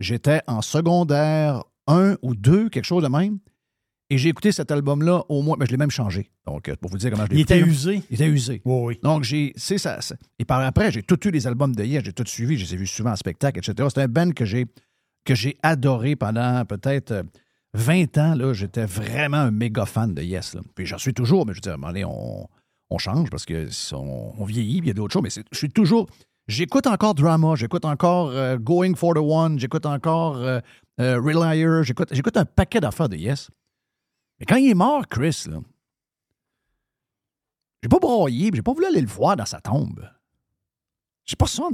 J'étais en secondaire 1 ou 2, quelque chose de même. Et j'ai écouté cet album-là au moins. ben, je l'ai même changé. Donc, euh, pour vous dire comment je l'ai Il était là. usé. Il était usé. Oui, oui. Donc, j'ai. C'est ça, Et par après, j'ai tout eu les albums de Yes. J'ai tout suivi. Je les ai vus souvent en spectacle, etc. C'est un band que j'ai que j'ai adoré pendant peut-être euh, 20 ans. Là, j'étais vraiment un méga fan de Yes. là. Puis j'en suis toujours, mais je moment donné, on, on change parce que on, on vieillit, puis il y a d'autres choses. Mais je suis toujours. J'écoute encore Drama, j'écoute encore euh, Going for the One, j'écoute encore euh, euh, Relier, j'écoute un paquet d'affaires de Yes. Mais quand il est mort, Chris, là, j'ai pas broyé, j'ai pas voulu aller le voir dans sa tombe. J'ai pas ça.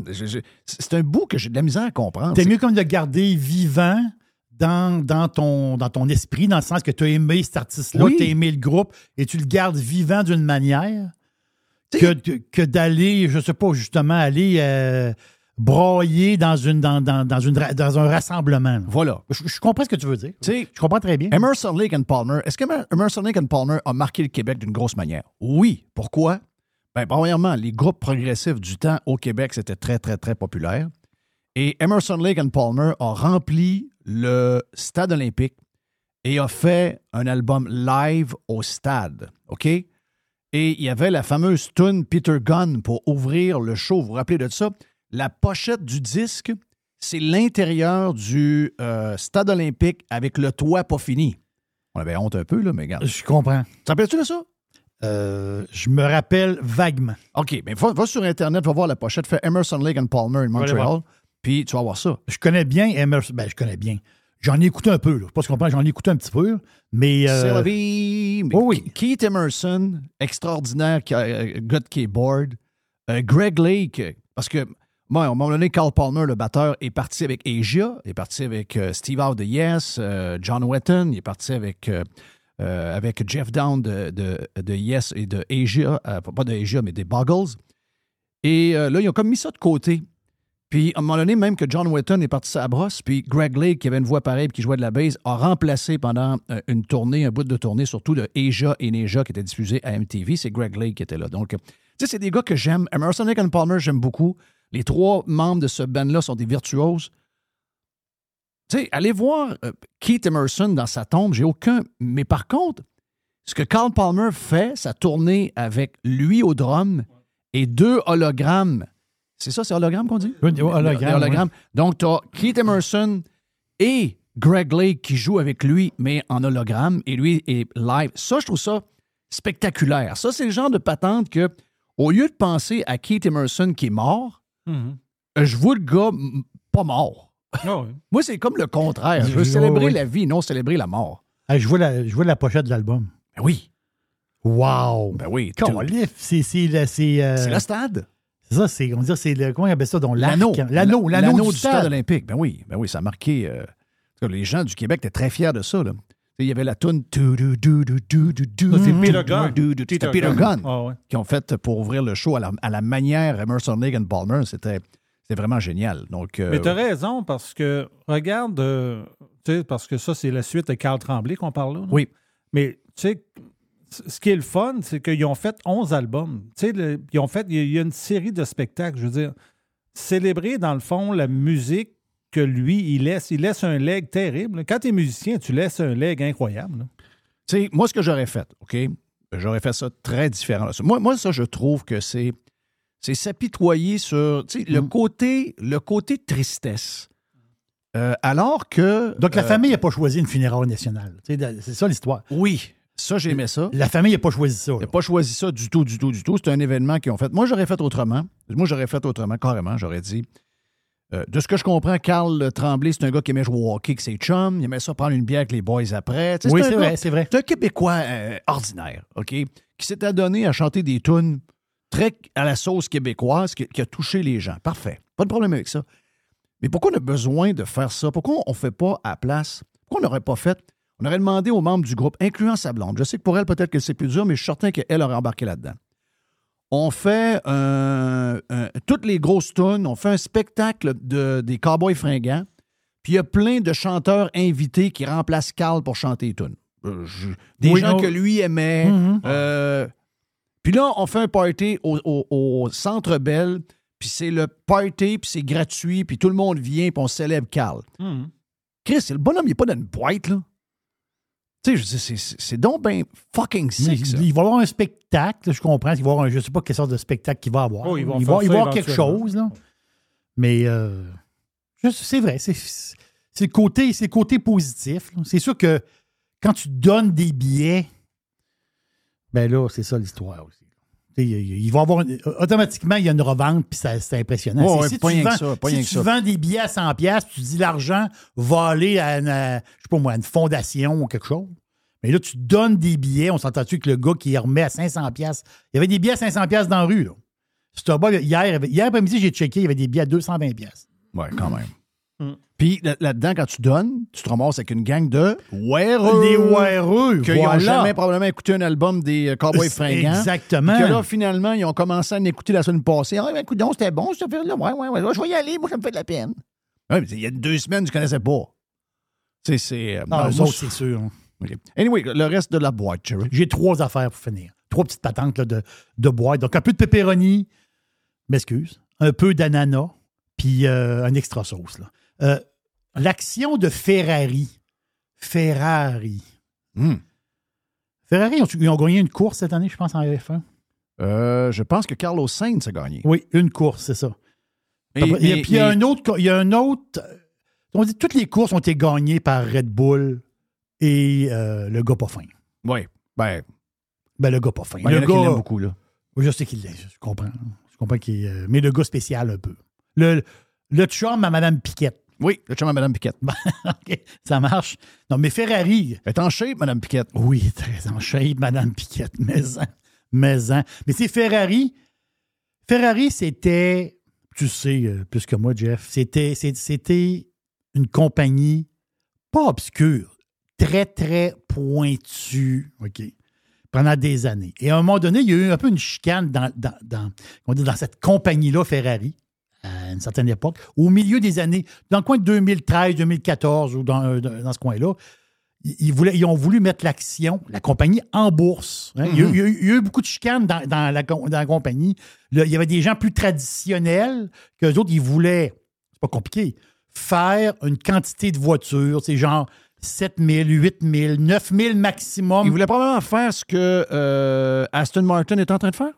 C'est un bout que j'ai de la misère à comprendre. T'es C'est- mieux comme de le garder vivant dans, dans, ton, dans ton esprit, dans le sens que tu as aimé cet artiste-là, Oui. tu as aimé le groupe, et tu le gardes vivant d'une manière que, que d'aller, je sais pas, justement, aller euh, broyer dans, une, dans, dans, dans, une, ra- dans un rassemblement. là. Voilà. Je, je comprends ce que tu veux dire. Tu sais, Je comprends très bien. Emerson Lake and Palmer, est-ce que Emerson Lake and Palmer a marqué le Québec d'une grosse manière? Oui. Pourquoi? Ben, premièrement, les groupes progressifs du temps au Québec, c'était très, très, très populaire. Et Emerson Lake and Palmer a rempli le stade olympique et a fait un album live au stade. OK? Et il y avait la fameuse tune Peter Gunn pour ouvrir le show. Vous vous rappelez de ça? La pochette du disque, c'est l'intérieur du euh, stade olympique avec le toit pas fini. On avait honte un peu, là, mais regarde. Je comprends. Te rappelles-tu de ça? Euh, je me rappelle vaguement. OK, mais va, va sur Internet, va voir la pochette, fais Emerson Lake and Palmer in Montreal, puis tu vas voir ça. Je connais bien Emerson. Ben, je connais bien. J'en ai écouté un peu. Là. Je sais pas si tu comprends, j'en ai écouté un petit peu. Mais. euh, C'est la vie. Mais oui, oui. Keith Emerson, extraordinaire qui a- euh, de keyboard. Euh, Greg Lake, parce que moi, à un moment donné, Carl Palmer, le batteur, est parti avec Asia, est parti avec euh, Steve Howe de Yes, euh, John Wetton, il est parti avec, euh, avec Jeff Down de, de, Yes et de Asia, pas de Asia, mais des Boggles. Et là, ils ont comme mis ça de côté. Puis, à un moment donné, même que John Wetton est parti à brosse, puis Greg Lake, qui avait une voix pareille puis qui jouait de la bass, a remplacé pendant une tournée, un bout de tournée, surtout de Asia et Neja, qui était diffusé à MTV. C'est Greg Lake qui était là. Donc, tu sais, c'est des gars que j'aime. Emerson Lake and Palmer, j'aime beaucoup. Les trois membres de ce band-là sont des virtuoses. Tu sais, allez voir euh, Keith Emerson dans sa tombe, j'ai aucun. Mais par contre, ce que Carl Palmer fait, sa tournée avec lui au drum et deux hologrammes. C'est ça, c'est hologramme qu'on dit? Oui, hologrammes. Donc, tu as Keith Emerson et Greg Lake qui jouent avec lui, mais en hologramme, et lui est live. Ça, je trouve ça spectaculaire. Ça, c'est le genre de patente que, au lieu de penser à Keith Emerson qui est mort, Mhm. euh, je vois le gars pas mort. Ah oui. Moi, c'est comme le contraire. Je veux célébrer oui. la vie, non célébrer la mort. Ah, je, vois la, je vois la pochette de l'album. Ben oui. Wow! Ben oui. c'est euh, C'est le stade. c'est ça, c'est on va dire c'est le comment on appelle ça donc L'anneau. l'anneau, l'anneau du stade. olympique. Ben oui, ben oui, ça a marqué. euh, les gens du Québec étaient très fiers de ça. Là. Il y avait la toune. C'est Peter Gunn. C'était Peter Gunn qui ont fait pour ouvrir le show à la, manière Emerson Lake and Palmer. C'était vraiment génial. Mais tu as raison, parce que, regarde, parce que ça, c'est la suite de Carl Tremblay qu'on parle là. Oui. Mais, tu sais, ce qui est le fun, c'est qu'ils ont fait 11 albums. Ils ont fait, il y a une série de spectacles, je veux dire, célébrer, dans le fond, la musique que lui, il laisse. Il laisse un leg terrible. Quand tu es musicien, tu laisses un leg incroyable. Tu sais, moi, ce que j'aurais fait, OK? J'aurais fait ça très différent. Moi, moi ça, je trouve que c'est c'est s'apitoyer sur tu sais, le, côté, le côté tristesse. Euh, alors que. Donc la euh, famille n'a pas choisi une funéraire nationale. Tu sais, C'est ça l'histoire. Oui, ça, j'aimais ça. La famille n'a pas choisi ça. N'ont pas choisi ça du tout, du tout, du tout. C'est un événement qu'ils ont fait. Moi, j'aurais fait autrement. Moi, j'aurais fait autrement, carrément. J'aurais dit. Euh, de ce que je comprends, Carl Tremblay, c'est un gars qui aimait jouer au hockey avec ses chums. Il aimait ça prendre une bière avec les boys après. Oui, c'est vrai, c'est vrai. C'est un Québécois euh, ordinaire, OK? Qui s'est adonné à chanter des tunes très à la sauce québécoise qui, qui a touché les gens. Parfait. Pas de problème avec ça. Mais pourquoi on a besoin de faire ça? Pourquoi on ne fait pas à la place? Pourquoi on n'aurait pas fait? On aurait demandé aux membres du groupe, incluant sa blonde. Je sais que pour elle, peut-être que c'est plus dur, mais je suis certain qu'elle aurait embarqué là-dedans. On fait un- un- toutes les grosses tunes, on fait un spectacle de, des Cowboys fringants, puis il y a plein de chanteurs invités qui remplacent Carl pour chanter les tunes. Euh, je- des Oui, gens non. que lui aimait. Mhm. Euh, puis là, on fait un party au, au- au Centre Bell, puis c'est le party, puis c'est gratuit, puis tout le monde vient, puis on célèbre Carl. Chris, le bonhomme, il n'est pas dans une boîte, là. Tu sais, je dis, c'est- donc ben fucking sick, Il, ça. il va y avoir un spectacle, je comprends. Il va y avoir un, je ne sais pas quelle sorte de spectacle qu'il va avoir. Oh, ils vont il va, y avoir quelque chose. Là. Mais euh, c'est vrai, c'est c'est le côté, le côté positif. C'est sûr que quand tu donnes des billets, ben là, c'est ça l'histoire aussi. Avoir une- automatiquement, il y a une revente, puis c'est impressionnant. Ouais, si pas tu, que vends, ça, pas si tu vends des billets à 100$, piastres, tu dis l'argent va aller à une, je sais pas moi, une fondation ou quelque chose. Mais là, tu donnes des billets. On s'entend-tu que le gars qui remet à 500$, piastres, il y avait des billets à 500$ piastres dans la rue. Là. Hier, hier après-midi, j'ai checké, il y avait des billets à 220$. piastres. Ouais, quand même. Puis là- là-dedans, quand tu donnes, tu te ramasses avec une gang de weareux. Des weareux, Qui n'ont voilà. jamais probablement écouté un album des euh, Cowboys fringants. Exactement. Que là, finalement, ils ont commencé à en écouter la semaine passée. Ah, ben, écoute, donc, c'était bon, cette affaire-là. Ouais, ouais, ouais. Je vais y aller. Moi, ça me fait de la peine. Ouais, mais il y a deux semaines, je ne connaissais pas. Tu sais, c'est. euh, Ah, autres, c'est sûr. Anyway, le reste de la boîte, Jerry. J'ai trois affaires pour finir. Trois petites patentes là, de, de boîte. Donc, un peu de pepperoni, m'excuse, un peu d'ananas, puis euh, un extra sauce. là. Euh, L'action de Ferrari. Ferrari. Hmm. Ferrari, ils ont, ils ont gagné une course cette année, je pense, en F1. Euh, je pense que Carlos Sainz a gagné. Oui, une course, c'est ça. Et- il y mais- puis il y a un autre. Il y a un autre. On dit toutes les courses ont été gagnées par Red Bull et euh, le gars pas fin. Oui. Ben, Ben, le gars pas fin. ben, il y en le a qui gars. beaucoup, là. Oui, je sais qu'il l'est. Je comprends. Je comprends qu'il mais le gars spécial un peu. Le, le chum à Mme Piquette. Oui, le chum à Mme Piquette. OK, ça marche. Non, mais Ferrari. Elle est en shape, Mme Piquette. Oui, très en shape, Mme Piquette. Mais, en- mais, en. mais c'est Ferrari. Ferrari, c'était. Tu sais, euh, plus que moi, Jeff. C'était, c'était une compagnie pas obscure, très, très pointue. OK. Pendant des années. Et à un moment donné, il y a eu un peu une chicane dans, dans, dans, dans cette compagnie-là, Ferrari, à une certaine époque. Au milieu des années, dans le coin de 2013, 2014 ou dans, euh, dans ce coin-là, ils, ils voulaient- ils ont voulu mettre l'action, la compagnie, en bourse. hein. il, y a, il y a eu- il y a eu beaucoup de chicanes dans, dans la, dans la compagnie. Il y avait des gens plus traditionnels qu'eux autres, ils voulaient, c'est pas compliqué, faire une quantité de voitures, c'est genre 7 000, 8 000, 9 000 maximum. Il voulait probablement faire ce que euh, Aston Martin est en train de faire?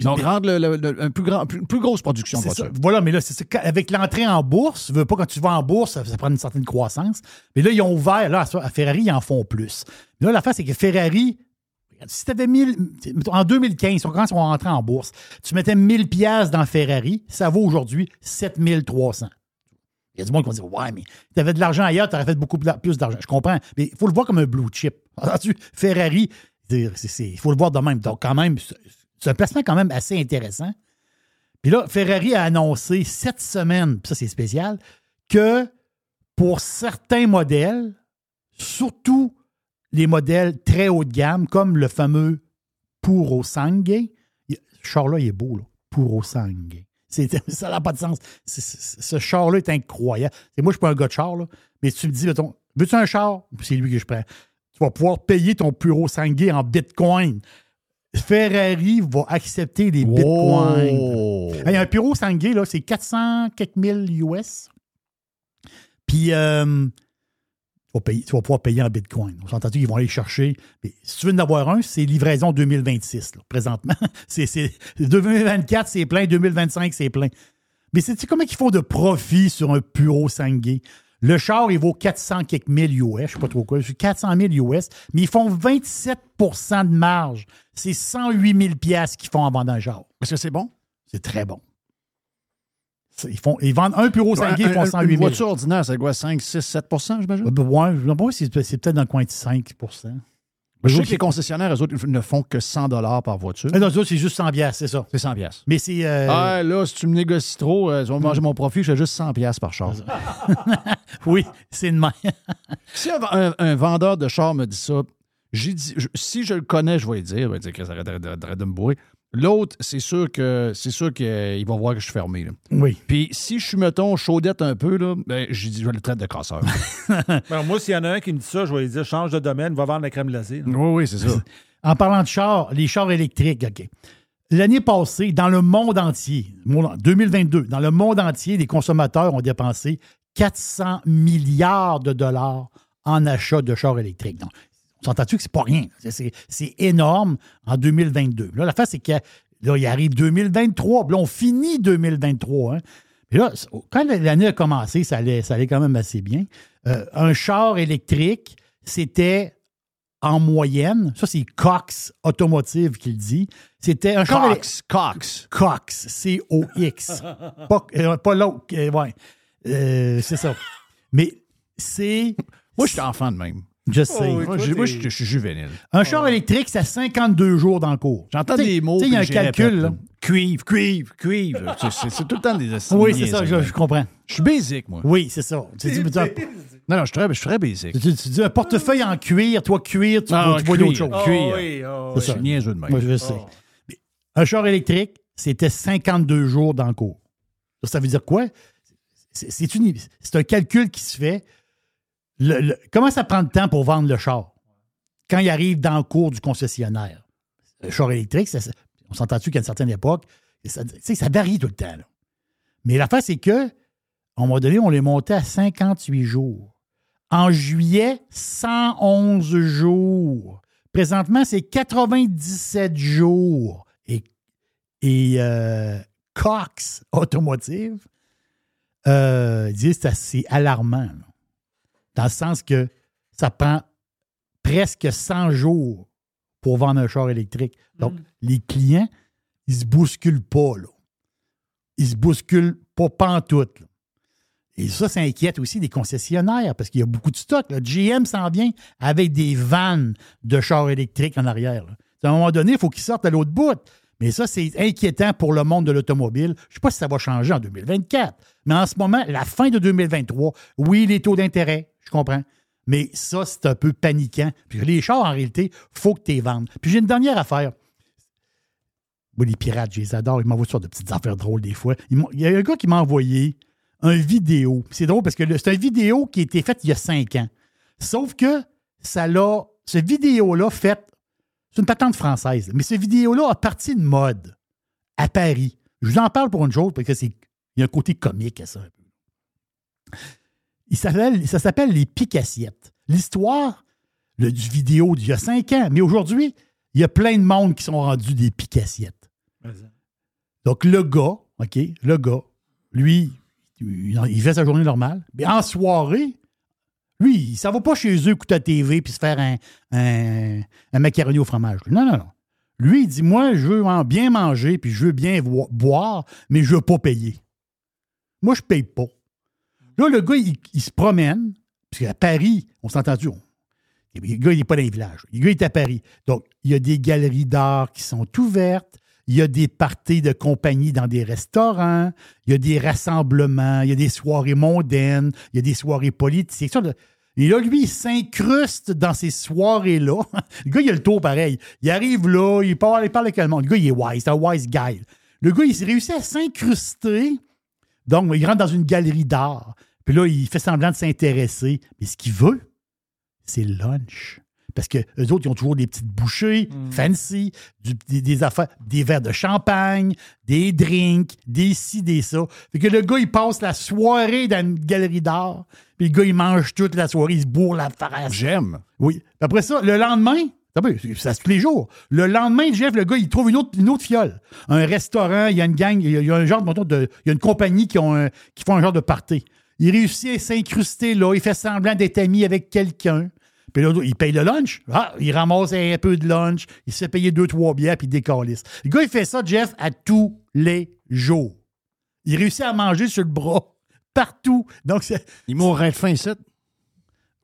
Donc, rendre le, le- le- un plus grand, plus, plus grosse production de ça. voitures. Voilà, mais là, c'est Avec l'entrée en bourse, veux pas quand tu vas en bourse, ça, ça prend une certaine croissance. Mais là, ils ont ouvert, là, à Ferrari, ils en font plus. Mais là, l'affaire, c'est que Ferrari, si tu avais 1000, mettons, en 2015, quand ils sont rentrés en bourse, tu mettais 1000 pièces dans Ferrari, ça vaut aujourd'hui 7300. Il y a du monde qui va dire Ouais, mais tu avais de l'argent ailleurs, tu aurais fait beaucoup plus d'argent. Je comprends. Mais il faut le voir comme un blue chip. Ferrari, Il faut le voir de même. Donc, quand même, c'est un placement quand même assez intéressant. Puis là, Ferrari a annoncé cette semaine, puis ça c'est spécial, que pour certains modèles, surtout les modèles très haut de gamme, comme le fameux Puro Sangue, ce char-là, il est beau, là. Puro Sangue. Ça n'a pas de sens. Ce char-là est incroyable. Et moi, je ne suis pas un gars de char, là, mais tu me dis, veux-tu un char? C'est lui que je prends. Tu vas pouvoir payer ton Puro Sangue en bitcoin. Ferrari va accepter les bitcoins. Hey, un Puro Sangue, là, c'est 400 quelques mille US. Puis, euh, tu, vas payer- tu vas pouvoir payer en bitcoin. On s'entend qu'ils vont aller chercher. Mais si tu veux en avoir un, c'est livraison 2026, là, présentement. c'est, c'est- 2024, c'est plein. 2025, c'est plein. Mais sais-tu comment ils font de profit sur un Puro Sangue? Le char, il vaut 400 quelques mille US, je sais pas trop quoi, 400 000 US, mais ils font 27% de marge. C'est 108 000 piastres qu'ils font en vendant un char. Est-ce que c'est bon? C'est très bon. Ils, font, ils vendent un Puro Sangue, ils font un- 108 Une 000. voiture ordinaire, c'est quoi? 5, 6, 7% j'imagine? Ben, ouais, je ne sais pas si c'est c'est peut-être dans le coin de 5 Je sais que les concessionnaires, eux autres, ne font que 100 par voiture. Ah Non, ça, c'est juste 100 piastres, c'est ça. C'est 100 piastres. Mais c'est. euh, Ah, là, si tu me négocies trop, euh, tu vas manger mon profit, je fais juste 100 piastres par char. oui, c'est de même. si un, un- un vendeur de char me dit ça, dit, je- si je le connais, je vais lui dire, il va dire que ça arrête de me bourrer. L'autre, c'est sûr que c'est sûr qu'il va voir que je suis fermé. là. Oui. Puis si je suis, mettons, chaudette un peu, là, ben, j'ai dit, je le traite de casseur. Ben, moi, s'il y en a un qui me dit ça, je vais lui dire change de domaine, va vendre la crème glacée. là. oui, oui, c'est ça. En parlant de chars, les chars électriques, OK. L'année passée, dans le monde entier, monde- 2022, dans le monde entier, les consommateurs ont dépensé 400 milliards de dollars en achat de chars électriques. Donc, on s'entend-tu que c'est pas rien? C'est- énorme en 2022. Là, la face, c'est que là, il arrive 2023, puis là, on finit 2023. hein. Puis là, quand l'année a commencé, ça allait, ça allait quand même assez bien. Euh, un char électrique, c'était en moyenne, ça c'est Cox Automotive qui le dit, c'était un char Cox, Cox. Cox, C-O-X. pas euh, pas l'autre, ouais. Euh, c'est ça. Mais c'est. Moi, je suis enfant de même. Je sais. Oh, oui, Moi, je je suis juvénile. Un char électrique, c'est à 52 jours dans le cours. J'entends des mots. t'sais, Il y a un calcul. là. Cuivre, cuivre, cuivre. C'est- tout le temps des Oui, c'est ça, je, je comprends. Je suis basic, moi. Oui, c'est ça. Tu dis, tu- Non, non, je suis très, je suis très basic. tu- tu dis un portefeuille en cuir, toi cuir, tu, Ah, vois- tu vois d'autres choses. Oh, Cuir. oui, oh, C'est oui. Je suis niaiseux de même. Moi, je sais. Mais Un char électrique, c'était 52 jours dans le cours. Ça, ça veut dire quoi? C'est un calcul qui se fait. Le- le- comment ça prend de temps pour vendre le char? Quand il arrive dans le cours du concessionnaire. Le char électrique, on s'entend-tu qu'à une certaine époque, ça, ça varie tout le temps. là. Mais l'affaire, c'est que, à un moment donné, on l'est monté à 58 jours. En juillet, 111 jours. Présentement, c'est 97 jours. Et, et euh, Cox Automotive euh, dit que c'est assez alarmant. Dans le sens que ça prend presque 100 jours pour vendre un char électrique. Donc, les clients, ils se bousculent pas, là. Ils se bousculent pas pantoute, là. Et ça, ça inquiète aussi des concessionnaires parce qu'il y a beaucoup de stock. là. GM s'en vient avec des vannes de chars électriques en arrière. là. À un moment donné, il faut qu'ils sortent à l'autre bout. Mais ça, c'est inquiétant pour le monde de l'automobile. Je ne sais pas si ça va changer en 2024. Mais en ce moment, la fin de 2023, oui, les taux d'intérêt, je comprends. Mais ça, c'est un peu paniquant. Puis les chars, en réalité, faut que tu les vendes. Puis j'ai une dernière affaire. Moi, les pirates, je les adore. Ils m'envoient sur de petites affaires drôles des fois. Il y a un gars qui m'a envoyé un vidéo. C'est drôle parce que c'est une vidéo qui a été faite il y a cinq ans. Sauf que ça l'a. Cette vidéo-là, faite. C'est une patente française. Mais cette vidéo-là a parti de mode à Paris. Je vous en parle pour une chose parce que c'est. Il y a un côté comique à ça. un. Il ça s'appelle Les Picassiettes. L'histoire le- du vidéo d'il y a cinq ans. Mais aujourd'hui, il y a plein de monde qui sont rendus des Picassiettes. Donc, le gars, OK, le gars, lui, il fait sa journée normale. Mais en soirée, lui, s'en va pas chez eux écouter la TV puis se faire un, un, un macaroni au fromage. Non, non, non. Lui, il dit Moi, je veux en bien manger puis je veux bien boire, mais je veux pas payer. Moi, je paye pas. Là, le gars, il, se promène, parce qu'à Paris, on s'entend-tu, on- Le gars, il n'est pas dans les villages. Le gars, il est à Paris. Donc, il y a des galeries d'art qui sont ouvertes. Il y a des parties de compagnie dans des restaurants. Il y a des rassemblements. Il y a des soirées mondaines. Il y a des soirées politiques. Et là, lui, il s'incruste dans ces soirées-là. Le gars, il a le tour pareil. Il arrive là, il parle, il parle avec le monde. Le gars, il est wise, c'est un wise guy. Le gars, il s'est réussi à s'incruster. Donc, il rentre dans une galerie d'art. Puis là, il fait semblant de s'intéresser. Mais ce qu'il veut, c'est le lunch. Parce que eux autres, ils ont toujours des petites bouchées fancy, du- des, des affaires, des verres de champagne, des drinks, des ci, des ça. Fait que le gars, il passe la soirée dans une galerie d'art. Puis le gars, il mange toute la soirée, il se bourre la face. J'aime. Oui. Puis après ça, le lendemain, ça se tous les. Le lendemain, Jeff, le gars, il trouve une autre, fiole. Un restaurant, il y a une gang, il y a, un genre de, il y a une compagnie qui, ont font un genre de party. Il réussit à s'incruster là, il fait semblant d'être ami avec quelqu'un. Puis là, il paye le lunch. Ah, il ramasse un peu de lunch, il se fait payer deux, trois bières, puis il décalisse. Le gars, il fait ça, Jeff, à tous les jours. Il réussit à manger sur le bras, partout. Donc. Il mourrait de faim ici.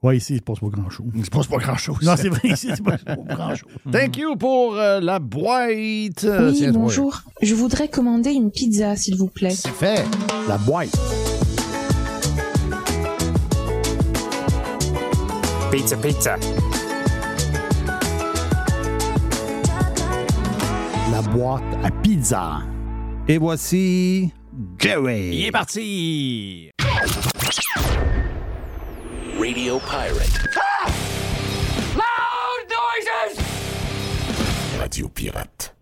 Oui, ici, il se passe pas grand-chose. Il se passe pas grand-chose. Non, c'est vrai, ici, il se passe pas grand-chose. Thank you pour euh, la boîte. Euh, Oui, tiens, toi. bonjour. Je voudrais commander une pizza, s'il vous plaît. C'est fait. La boîte. Pizza, pizza. La boîte à pizza. Et voici Jerry. Il est parti. Radio Pirate. Loud noises! Radio Pirate.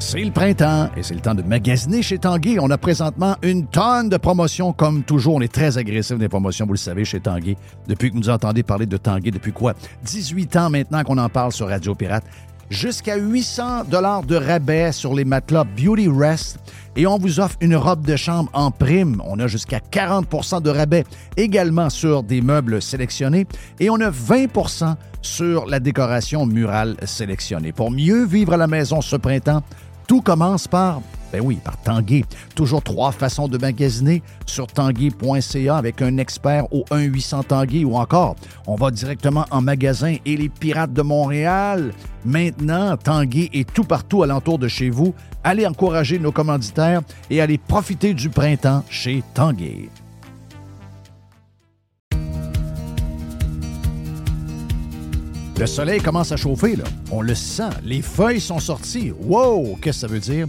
C'est le printemps et c'est le temps de magasiner chez Tanguy. On a présentement une tonne de promotions. Comme toujours, on est très agressif des promotions, vous le savez, chez Tanguy. Depuis que vous nous entendez parler de Tanguy, depuis quoi? 18 ans maintenant qu'on en parle sur Radio Pirate. Jusqu'à 800 dollars de rabais sur les matelas Beauty Rest. Et on vous offre une robe de chambre en prime. On a jusqu'à 40% de rabais également sur des meubles sélectionnés. Et on a 20% sur la décoration murale sélectionnée. Pour mieux vivre à la maison ce printemps, tout commence par, ben oui, par Tanguay. Toujours trois façons de magasiner sur tanguay.ca avec un expert au 1-800 Tanguay ou encore, on va directement en magasin et les Pirates de Montréal. Maintenant, Tanguay est tout partout alentour de chez vous. Allez encourager nos commanditaires et allez profiter du printemps chez Tanguay. Le soleil commence à chauffer, là. On le sent. Les feuilles sont sorties. Wow! Qu'est-ce que ça veut dire?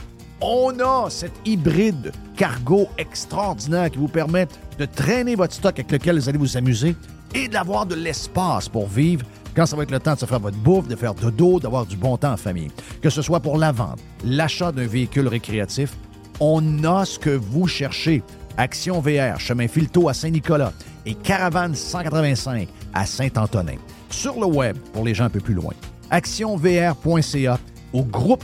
on a cet hybride cargo extraordinaire qui vous permet de traîner votre stock avec lequel vous allez vous amuser et d'avoir de l'espace pour vivre quand ça va être le temps de se faire votre bouffe, de faire dodo, d'avoir du bon temps en famille. Que ce soit pour la vente, l'achat d'un véhicule récréatif, on a ce que vous cherchez. Action VR, chemin Filto à Saint-Nicolas et Caravane 185 à Saint-Antonin. Sur le web, pour les gens un peu plus loin, actionvr.ca au groupe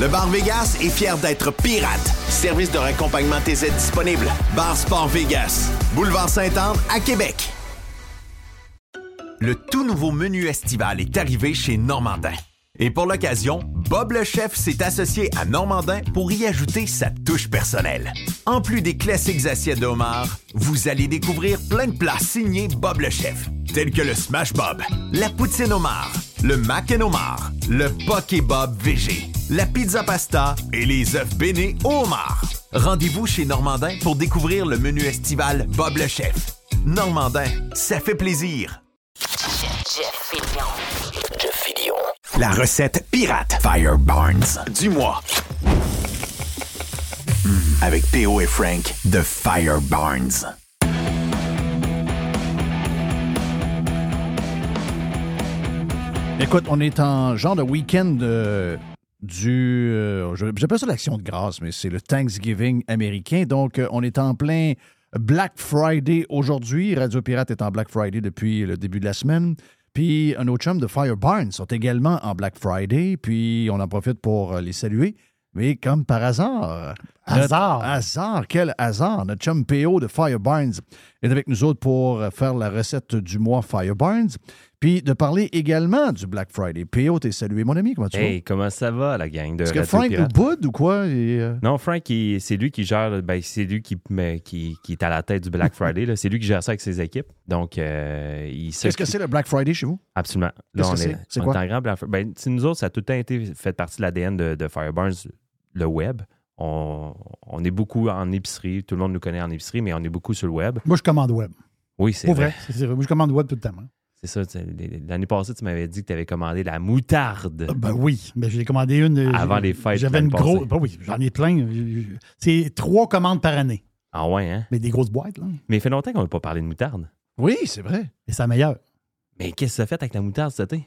Le Bar Vegas est fier d'être pirate. Service de raccompagnement TZ disponible. Bar Sport Vegas. Boulevard Saint-Anne à Québec. Le tout nouveau menu estival est arrivé chez Normandin. Et pour l'occasion, Bob le chef s'est associé à Normandin pour y ajouter sa touche personnelle. En plus des classiques assiettes de vous allez découvrir plein de plats signés Bob le chef, tels que le Smash Bob, la poutine homard, le mac and homard, le poké Bob VG, la pizza pasta et les œufs bénis au homard. Rendez-vous chez Normandin pour découvrir le menu estival Bob le chef. Normandin, ça fait plaisir. Jeff Fillion. La recette pirate Fire Barnes du mois. Mm, avec P.O. et Frank de Fire Barnes. Écoute, on est en genre de week-end euh, du. euh, J'appelle ça l'action de grâce, mais c'est le Thanksgiving américain. Donc, euh, on est en plein Black Friday aujourd'hui. Radio Pirate est en Black Friday depuis le début de la semaine. Puis, nos chums de Fire Barnes sont également en Black Friday. Puis, on en profite pour euh, les saluer. Mais comme par hasard. Hasard. notre- hasard, quel hasard. Notre chum PO de Fire Barnes est avec nous autres pour faire la recette du mois Fire Barnes. Puis de parler également du Black Friday. PO, t'es salué, mon ami. Comment tu vas? Hey, comment ça va, la gang de Est-ce que Frank nous boude ou quoi? Et, euh, Non, Frank, c'est lui qui gère, ben, c'est lui qui, mais, qui, qui est à la tête du Black Friday. C'est lui qui gère ça avec ses équipes. Donc, euh, il Qu'est-ce que c'est le Black Friday chez vous? Absolument. Là, Qu'est-ce on que c'est? est, C'est quoi? grand Black Friday. Ben, nous autres, ça a tout le temps été fait partie de l'ADN de, de Fireburns, le web. On, on est beaucoup en épicerie. Tout le monde nous connaît en épicerie, mais on est beaucoup sur le web. Moi, je commande web. Oui, c'est Pour vrai. vrai. c'est- c'est vrai. Moi, je commande web tout le temps. hein. C'est ça. tu L'année passée, tu m'avais dit que tu avais commandé la moutarde. Ben oui, mais j'ai commandé une. euh, Avant les fêtes J'avais une grosse. Ben oui, j'en ai plein. C'est trois commandes par année. Ah ouais, hein? Mais des grosses boîtes, là. Mais il fait longtemps qu'on n'a pas parlé de moutarde. Oui, c'est vrai. Et c'est la meilleure. Mais qu'est-ce que ça fait avec la moutarde cet été?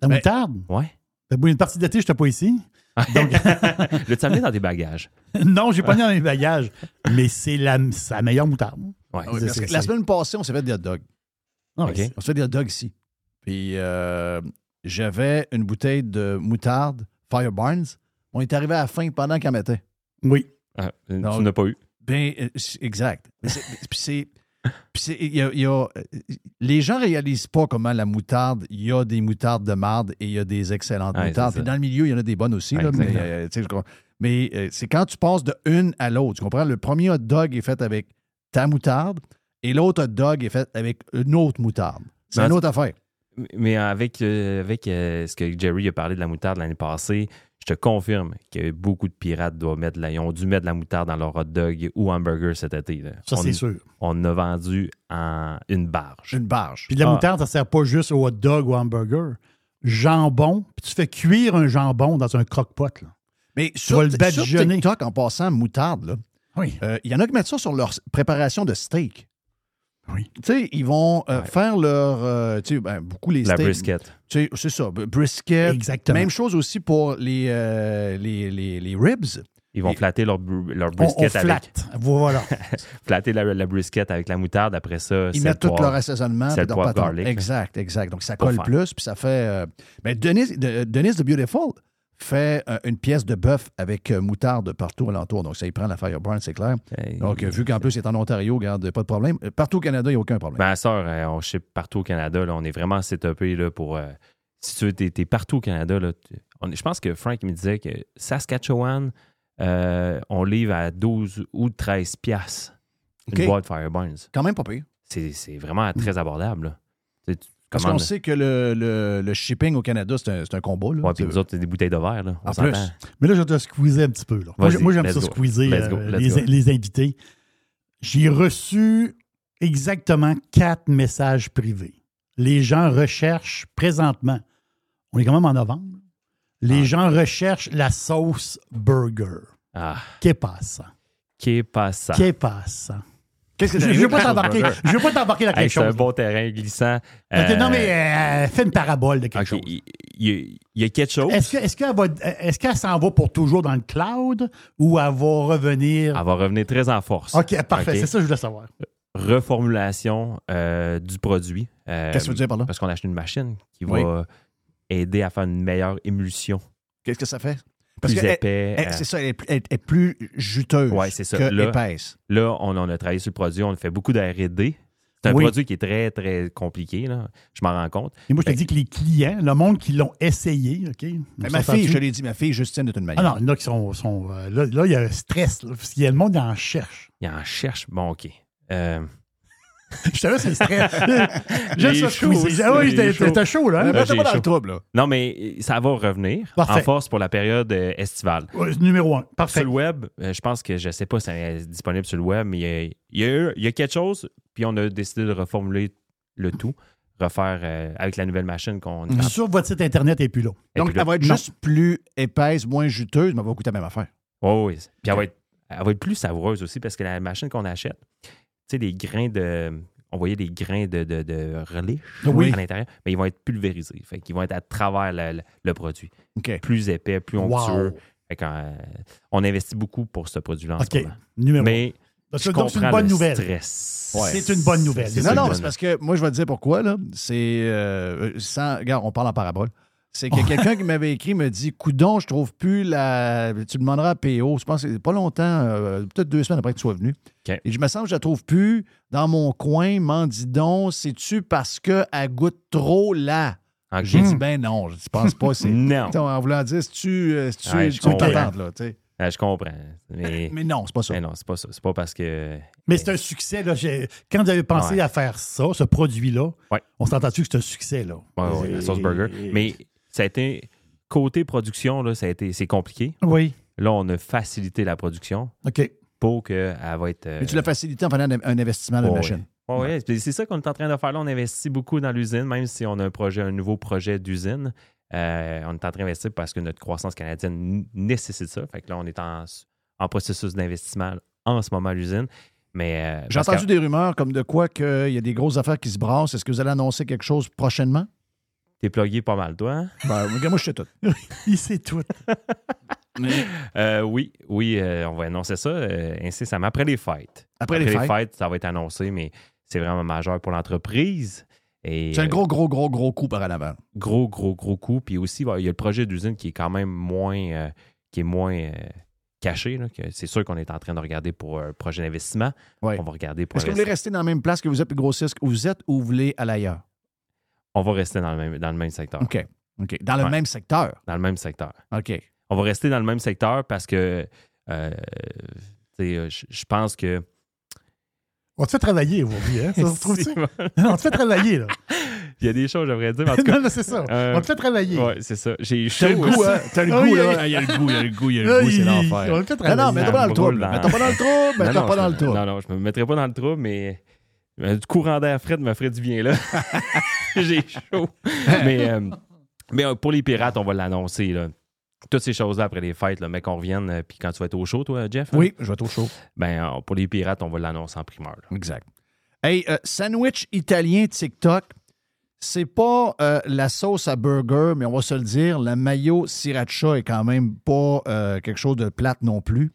La Ben- moutarde? Ouais. Ben, une partie d'été, je n'étais pas ici. Donc, L'as-tu amené dans tes bagages? non, j'ai pas mis dans mes bagages. Mais c'est la, meilleure moutarde. Ouais. Ah oui, C'est- parce que la c'est- semaine passée, on s'est fait des hot dogs. Ah, OK. On s'est fait des hot dogs ici. Puis euh, j'avais une bouteille de moutarde Fire Barnes. On est arrivé à la fin pendant qu'elle mettait. Oui. Ah, tu n'as pas eu. Ben, euh, exact. C'est- Puis c'est. puis c'est- il y a- il y a- euh, les gens réalisent pas comment la moutarde, il y a des moutardes de marde et il y a des excellentes Ouais, moutardes. dans le milieu, il y en a des bonnes aussi. Ouais, là, mais euh, euh, c'est quand tu passes de une à l'autre. Tu comprends? Le premier hot dog est fait avec ta moutarde et l'autre hot dog est fait avec une autre moutarde. C'est une autre affaire. Mais avec, euh, avec euh, ce que Jerry a parlé de la moutarde l'année passée, je te confirme que beaucoup de pirates doivent mettre de la- ils ont dû mettre de la moutarde dans leur hot dog ou hamburger cet été. là. Ça, on, c'est sûr. On a vendu en une barge. Une barge. Puis de la Ah. moutarde, ça sert pas juste au hot dog ou hamburger. Jambon, puis tu fais cuire un jambon dans un croque-pot. là. Mais sur, le sur. TikTok, en passant moutarde, là, Oui. euh, il y en a qui mettent ça sur leur préparation de steak. Oui. Tu sais, ils vont euh, Ouais. faire leur. euh, tu sais, ben, beaucoup les La steaks. brisket. C'est ça, brisket. Exactement. Même chose aussi pour les, euh, les, les, les ribs. Ils vont Et- flatter leur, leur On, on brisket avec. Voilà. flatter la, la brisket avec la moutarde. Après ça, Ils mettent tout leur assaisonnement. puis leur poivre, garlic. Exact, exact. Donc, ça colle plus, puis ça fait. euh, ben, Denise, de- Denise de Beautiful fait euh, une pièce de bœuf avec euh, moutarde partout alentour. Donc, ça y prend la Fireburn, c'est clair. Hey, Donc, euh, vu qu'en plus, c'est en Ontario, garde pas de problème. Partout au Canada, il n'y a aucun problème. Ma soeur, euh, on ship partout au Canada. là. on est vraiment setupé là, pour. euh, si tu veux, t'es, t'es partout au Canada. Là, on- je pense que Frank me disait que Saskatchewan, on livre à 12 ou 13 piastres une OK. boîte Fireburns. Quand même pas pire. C'est, c'est vraiment très abordable. là. Tu Parce qu'on sait que le, le- le shipping au Canada, c'est un, c'est un combat. Là. Ouais, puis nous autres, c'est des bouteilles de verre. Là. On En plus. Mais là, je vais te squeezer un petit peu. Là. Moi, j'aime ça go. squeezer Let's go, euh, let's les, go. les invités. J'ai reçu exactement quatre messages privés. Les gens recherchent présentement, on est quand même en novembre, les Ah. gens recherchent la sauce burger. Ah, Qu'est passe? qu'est pas ça? Qu'est passe? Qu'est-ce que Je ne veux pas t'embarquer. Je veux pas t'embarquer dans Hey, quelque c'est un chose. bon terrain glissant. Ok, Euh, non, mais euh, fais une parabole de quelque chose. il y, a quelque chose. Est-ce que- est-ce qu'elle va- est-ce qu'elle s'en va pour toujours dans le cloud ou elle va revenir? Elle va revenir très en force. OK, parfait. C'est ça que je voulais savoir. reformulation euh, du produit. Euh, Qu'est-ce que tu veux dire par là? Parce qu'on a acheté une machine qui Oui. va aider à faire une meilleure émulsion. Qu'est-ce que ça fait? Plus que épais. euh, c'est ça, elle est, plus- elle est plus juteuse Ouais, c'est ça. que Là- épaisse. Là, on, on a travaillé sur le produit, on a fait beaucoup d'R&D. C'est un Oui. produit qui est très, très compliqué, là. je m'en rends compte. Et moi, je te Fait dis que les clients, le monde qui l'ont essayé, OK? Ma fille, je l'ai dit, ma fille Justine de toute Ah manière. non, il y en a qui sont. sont, euh, là, là, il y a un stress, là, parce qu'il y a le monde qui en cherche. Il en cherche. Bon, OK. Euh, Je savais, c'est le stress. Squeezer. aussi, Ah oui, t'es chaud, là. hein? Là, pas dans le chaud. trouble, là. non, mais ça va revenir Parfait. en force pour la période euh, estivale. Ouais, numéro un. Parfait. Sur le web, euh, je pense que je sais pas si c'est disponible sur le web, mais il y a, il y a eu- il y a quelque chose, puis on a décidé de reformuler le tout, refaire euh, avec la nouvelle machine qu'on Mhm. Sur votre site Internet et puis là. Donc, là- elle va être Non. juste plus épaisse, moins juteuse, mais elle va coûter la même affaire. Oh, oui. Puis elle va, être, elle va être plus savoureuse aussi parce que la machine qu'on achète, sais, les grains de. On voyait des grains de, de, de relish Oui. à l'intérieur, mais ils vont être pulvérisés. Fait qu'ils vont être à travers le, le- le produit. Plus épais, plus Wow. onctueux. Fait qu'on, on investit beaucoup pour ce produit-là en OK. ce moment. Numéro. Mais Donc, je donc, c'est une bonne le nouvelle. stress. Ouais. C'est une bonne nouvelle. C'est Non, non, c'est parce que moi, je vais te dire pourquoi. là. C'est. euh, sans, regarde, on parle en parabole. C'est que quelqu'un qui m'avait écrit me dit Coudon, je trouve plus la. Tu demanderas à PO. Je pense que c'est pas longtemps, euh, peut-être deux semaines après que tu sois venu. Et je me sens que je la trouve plus dans mon coin. M'en dis donc, c'est-tu parce qu'elle goûte trop là Ok. J'ai dit Ben non, je pense pas. C'est. Non. En voulant dire, si tu. euh, tu Ouais, je tu t'attends, là. tu sais. Ah, je comprends. Mais, Mais non, c'est pas ça. mais non, c'est pas ça. C'est pas parce que. Mais c'est un succès. Là. J'ai- Quand vous avez pensé Ouais. à faire ça, ce produit-là, Ouais. on s'entend-tu que c'est un succès? là? Ouais, ouais, la sauce burger. Mais ça a été. Côté production, là, ça a été. C'est compliqué. Oui. Là, on a facilité la production OK. pour qu'elle va être. euh, Mais tu l'as facilité en faisant un, un investissement de ouais, machine. ouais. Ouais, ouais. C'est ça qu'on est en train de faire là. On investit beaucoup dans l'usine, même si on a un projet, un nouveau projet d'usine. Euh, on est en train d'investir parce que notre croissance canadienne nécessite ça. Fait que là, on est en, en processus d'investissement en ce moment à l'usine. Mais euh, J'ai entendu que des rumeurs comme de quoi qu'il y a des grosses affaires qui se brassent. Est-ce que vous allez annoncer quelque chose prochainement? T'es plugué pas mal, toi. hein? Ben, regarde, moi, je sais tout. Il sait tout. Euh, oui, oui, euh, on va annoncer ça euh, incessamment après les fêtes. Après, les fêtes, ça va être annoncé, mais c'est vraiment majeur pour l'entreprise. Et, c'est un euh, gros, gros, gros, gros coup par en avant. gros, gros, gros coup. Puis aussi, il y a le projet d'usine qui est quand même moins, euh, qui est moins euh, caché. c'est sûr qu'on est en train de regarder pour un projet d'investissement. Ouais. On va regarder pour Est-ce que vous voulez rester dans la même place que vous êtes, puis grossir ce que vous êtes, ou vous voulez aller ailleurs? On va rester dans le même, dans le même secteur. OK. OK. Dans le Ouais. même secteur? Dans le même secteur. OK. On va rester dans le même secteur parce que euh, tu sais, euh, je pense que. On te fait travailler aujourd'hui, hein? Ça, on te fait travailler, là. Il y a des choses, j'aimerais dire. mais en tout cas, non, non, c'est ça. euh, on te fait travailler. Ouais, c'est ça. J'ai chaud. T'as le goût, aussi. hein? T'as le Ah goût, oui, là. oui. Il y a le goût, il y a le goût, il y a le goût, c'est l'enfer. on fait Non, travailler. non, mets-toi pas dans le trouble. roule Mets-toi pas dans le trouble. Non, Mets-toi pas dans le trouble. Non, non, je me mettrai pas dans le trouble, mais du courant d'air me ferait du bien là. J'ai chaud. mais euh, mais euh, pour les pirates, on va l'annoncer. là. Toutes ces choses-là après les fêtes, là, mais qu'on revienne. euh, Puis quand tu vas être au show, toi, Jeff? hein? Oui, je vais être au chaud. Ben, euh, pour les pirates, on va l'annoncer en primeur. là. Exact. Hey, euh, sandwich italien TikTok, c'est pas euh, la sauce à burger, mais on va se le dire, la mayo sriracha est quand même pas euh, quelque chose de plate non plus.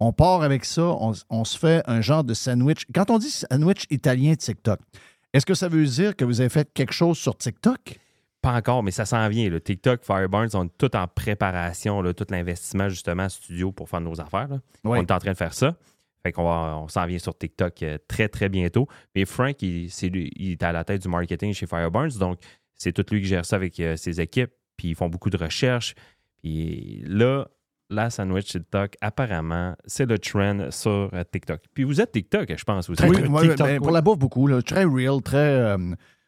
On part avec ça, on, on se fait un genre de sandwich. Quand on dit sandwich italien TikTok, est-ce que ça veut dire que vous avez fait quelque chose sur TikTok? Pas encore, mais ça s'en vient. Le TikTok, Fireburns sont tout en préparation, là, tout l'investissement justement studio pour faire nos affaires. là. Oui. On est en train de faire ça. Fait qu'on va, on s'en vient sur TikTok euh, très, très bientôt. Mais Frank, il, c'est lui- il est à la tête du marketing chez Fireburns, donc c'est tout lui qui gère ça avec euh, ses équipes. Puis ils font beaucoup de recherches. Puis là, la sandwich TikTok, apparemment, c'est le trend sur euh, TikTok. Puis vous êtes TikTok, je pense aussi. Oui, ouais, TikTok, ben, pour oui. la bouffe, beaucoup. là. très real, très. euh,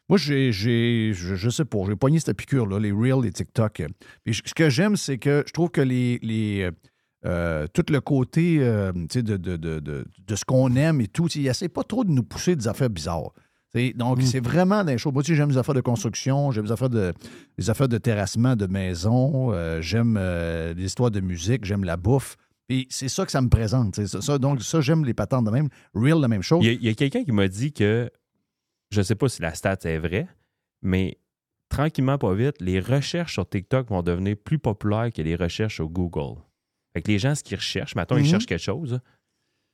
moi, j'ai, j'ai- je, je sais pas, j'ai pogné cette piqûre-là, les reels, les TikTok. Puis, ce que j'aime, c'est que je trouve que les. les euh, tout le côté euh, tu sais, de, de, de, de, de ce qu'on aime et tout, il essaie pas trop de nous pousser des affaires bizarres. Donc, c'est vraiment des choses. Moi, tu j'aime les affaires de construction, j'aime les affaires de, les affaires de terrassement de maison, euh, j'aime euh, les histoires de musique, j'aime la bouffe. Puis c'est ça que ça me présente. ça, ça, donc, ça, j'aime les patentes de même. Real, la même chose. Il y a, quelqu'un qui m'a dit que, je ne sais pas si la stat est vraie, mais tranquillement, pas vite, les recherches sur TikTok vont devenir plus populaires que les recherches sur Google. Fait que les gens, ce qu'ils recherchent, maintenant, ils cherchent quelque chose,